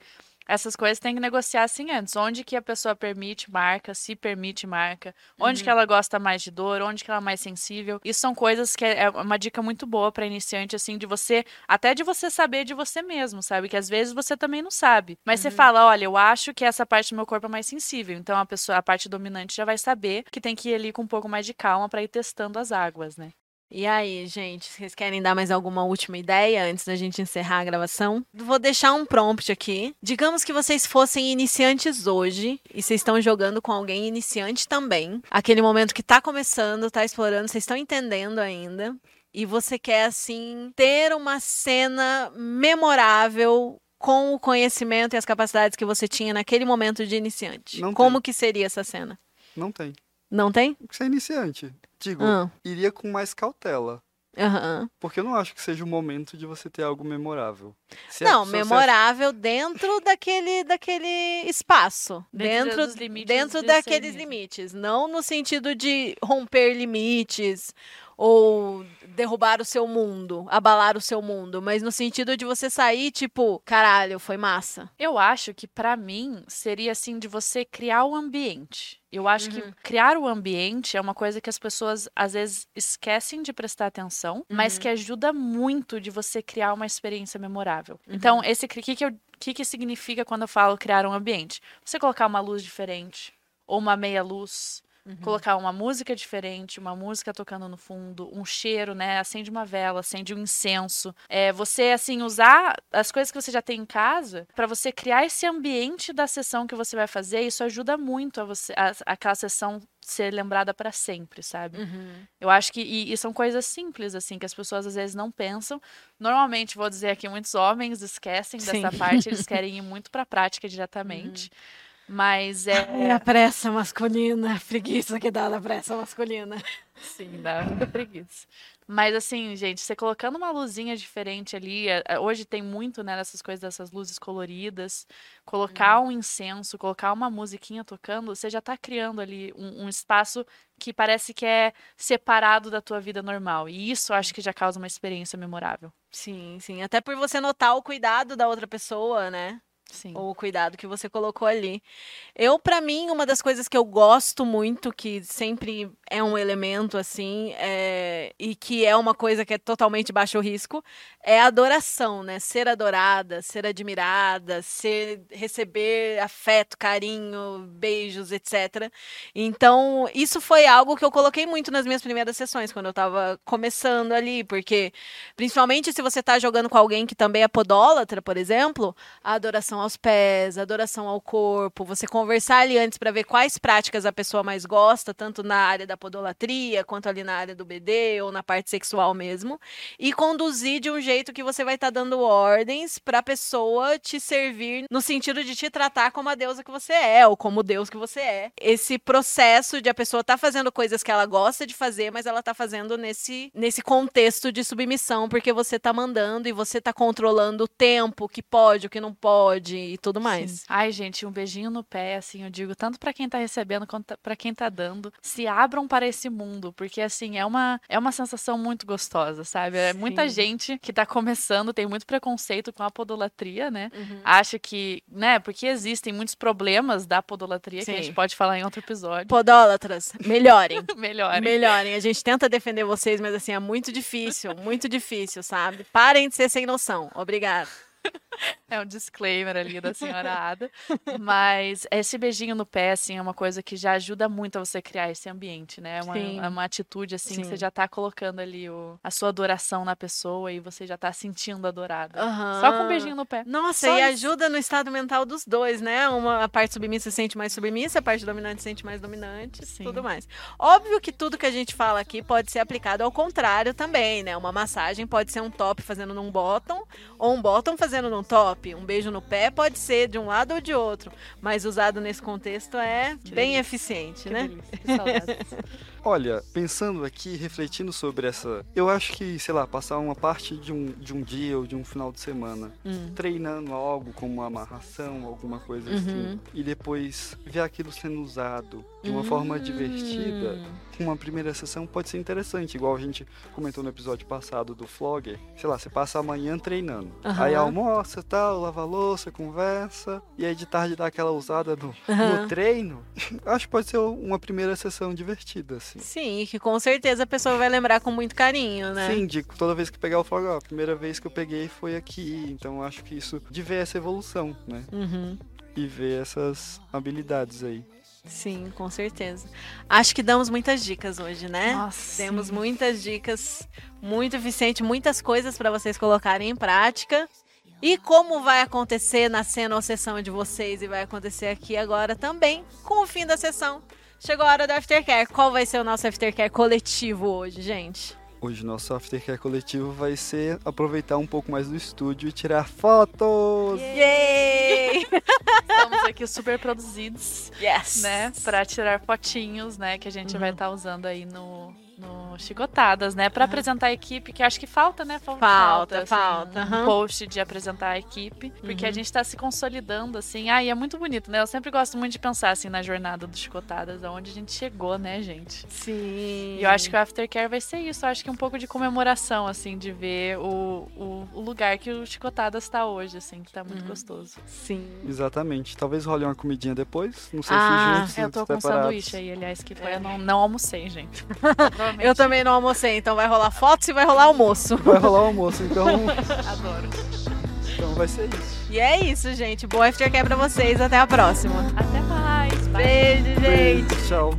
Essas coisas tem que negociar assim antes. Onde que a pessoa permite marca, se permite marca, onde que ela gosta mais de dor, onde que ela é mais sensível. Isso são coisas que é uma dica muito boa para iniciante, assim, de você, até de você saber de você mesmo, sabe? Que às vezes você também não sabe. Mas você fala, olha, eu acho que essa parte do meu corpo é mais sensível. Então a pessoa, a parte dominante já vai saber que tem que ir ali com um pouco mais de calma para ir testando as águas, né? E aí, gente, vocês querem dar mais alguma última ideia antes da gente encerrar a gravação? Vou deixar um prompt aqui. Digamos que vocês fossem iniciantes hoje e vocês estão jogando com alguém iniciante também. Aquele momento que tá começando, tá explorando, vocês estão entendendo ainda. e você quer assim ter uma cena memorável com o conhecimento e as capacidades que você tinha naquele momento de iniciante. Não Como que seria essa cena? Não tem. Não tem? Você é iniciante. Digo, Ah. iria com mais cautela. Aham. Porque eu não acho que seja o momento de você ter algo memorável. Se a Não, memorável dentro daquele, daquele espaço. Dentro Dentro, dos limites dentro de daqueles limites. Não no sentido de romper limites ou derrubar o seu mundo, abalar o seu mundo, mas no sentido de você sair, tipo, caralho, foi massa. Eu acho que pra mim seria assim de você criar o ambiente. Eu acho Uhum. que criar o ambiente é uma coisa que as pessoas às vezes esquecem de prestar atenção, mas Uhum. que ajuda muito de você criar uma experiência memorável. Uhum. Então, esse que que eu que que significa quando eu falo criar um ambiente? Você colocar uma luz diferente ou uma meia luz, Uhum. colocar uma música diferente, uma música tocando no fundo, um cheiro, né? Acende uma vela, acende um incenso. É, você assim usar as coisas que você já tem em casa para você criar esse ambiente da sessão que você vai fazer. Isso ajuda muito a você a, aquela sessão ser lembrada para sempre, sabe? Eu acho que e, e são coisas simples assim que as pessoas às vezes não pensam. Normalmente vou dizer aqui muitos homens esquecem Sim. dessa parte, eles querem ir muito para a prática diretamente. Mas é É a pressa masculina, a preguiça que dá da pressa masculina. Sim, dá muita preguiça. Mas assim, gente, você colocando uma luzinha diferente ali, é- é- hoje tem muito, né, dessas coisas, dessas luzes coloridas, colocar um incenso, colocar uma musiquinha tocando, você já tá criando ali um, um espaço que parece que é separado da tua vida normal. E isso acho que já causa uma experiência memorável. Sim, sim. Até por você notar o cuidado da outra pessoa, né? Sim. o cuidado que você colocou ali. Eu, pra mim, uma das coisas que eu gosto muito, que sempre é um elemento assim, é, e que é uma coisa que é totalmente baixo risco, é a adoração, né? Ser adorada, ser admirada, ser receber afeto, carinho, beijos, etc. Então, isso foi algo que eu coloquei muito nas minhas primeiras sessões, quando eu tava começando ali, porque principalmente se você tá jogando com alguém que também é podólatra, por exemplo, a adoração aos pés, adoração ao corpo, você conversar ali antes para ver quais práticas a pessoa mais gosta, tanto na área da podolatria, quanto ali na área do BD ou na parte sexual mesmo, e conduzir de um jeito que você vai estar dando ordens para a pessoa te servir no sentido de te tratar como a deusa que você é ou como o deus que você é. Esse processo de a pessoa tá fazendo coisas que ela gosta de fazer, mas ela tá fazendo nesse nesse contexto de submissão, porque você tá mandando e você tá controlando o tempo, o que pode, o que não pode e tudo mais. Sim. Ai, gente, um beijinho no pé, assim, eu digo, tanto pra quem tá recebendo quanto pra quem tá dando. Se abram para esse mundo, porque assim, é uma é uma sensação muito gostosa, sabe? É muita Sim. gente que tá começando, tem muito preconceito com a podolatria, né? Uhum. Acha que, né, porque existem muitos problemas da podolatria que a Sim. gente pode falar em outro episódio. Podólatras, melhorem. Melhor. Melhorem. A gente tenta defender vocês, mas assim, é muito difícil, muito difícil, sabe? Parem de ser sem noção. Obrigada. É um disclaimer ali da senhora Ada. Mas esse beijinho no pé, assim, é uma coisa que já ajuda muito a você criar esse ambiente, né? É uma, é uma atitude, assim, que Sim. você já tá colocando ali o, a sua adoração na pessoa e você já tá sentindo adorada. Só com um beijinho no pé. Nossa, Só e isso. ajuda no estado mental dos dois, né? Uma a parte submissa se sente mais submissa, a parte dominante se sente mais dominante, Sim. tudo mais. Óbvio que tudo que a gente fala aqui pode ser aplicado ao contrário também, né? Uma massagem pode ser um top fazendo num bottom, ou um bottom fazendo num top. Um beijo no pé pode ser de um lado ou de outro, mas usado nesse contexto é Que bem delícia. eficiente, Que né? delícia, que saudades. Olha, pensando aqui, refletindo sobre essa. Eu acho que, sei lá, passar uma parte de um, de um dia ou de um final de semana Hum. treinando algo como uma amarração, alguma coisa Uhum. assim, e depois ver aquilo sendo usado de uma forma divertida, Hum. uma primeira sessão pode ser interessante, igual a gente comentou no episódio passado do Flogger. Sei lá, você passa a manhã treinando. Aham. Aí almoça, tal, lava a louça, conversa, e aí de tarde dá aquela usada no, Aham. no treino. Acho que pode ser uma primeira sessão divertida, assim. Sim, e que com certeza a pessoa vai lembrar com muito carinho, né? Sim, de toda vez que pegar o ó, a primeira vez que eu peguei foi aqui, então acho que isso de ver essa evolução, né? Uhum. E ver essas habilidades aí. Sim, com certeza. Acho que damos muitas dicas hoje, né? Nossa, Temos muitas dicas, muito eficiente, muitas coisas para vocês colocarem em prática. E como vai acontecer na cena ou sessão de vocês e vai acontecer aqui agora também, com o fim da sessão. Chegou a hora do aftercare. Qual vai ser o nosso aftercare coletivo hoje, gente? Hoje nosso aftercare coletivo vai ser aproveitar um pouco mais do estúdio e tirar fotos. Yay! Estamos aqui super produzidos, Yes! né? Pra tirar fotinhos, né? Que a gente Uhum. vai estar usando aí no, no Chicotadas, né? Pra apresentar a equipe, que acho que falta, né? Falta, Falta, assim, falta, Um post de apresentar a equipe. Porque a Uhum. gente tá se consolidando, assim. Ah, e é muito bonito, né? Eu sempre gosto muito de pensar, assim, na jornada do Chicotadas, aonde a gente chegou, né, gente? Sim. E eu acho que o Aftercare vai ser isso. Eu acho que um pouco de comemoração, assim, de ver o, o, o lugar que o Chicotadas tá hoje, assim, que tá muito Uhum. gostoso. Sim. Exatamente. Talvez role uma comidinha depois. Não sei Ah, se juntos, eu tô com um sanduíche aí, aliás, que foi. É. Eu não, não almocei, gente. Provavelmente. Eu também não almocei, então vai rolar fotos e vai rolar almoço. Vai rolar o almoço, então, adoro. então vai ser isso. E é isso, gente. Boa aftercare pra vocês. Até a próxima. Até mais. Beijo, gente. Beijo, tchau.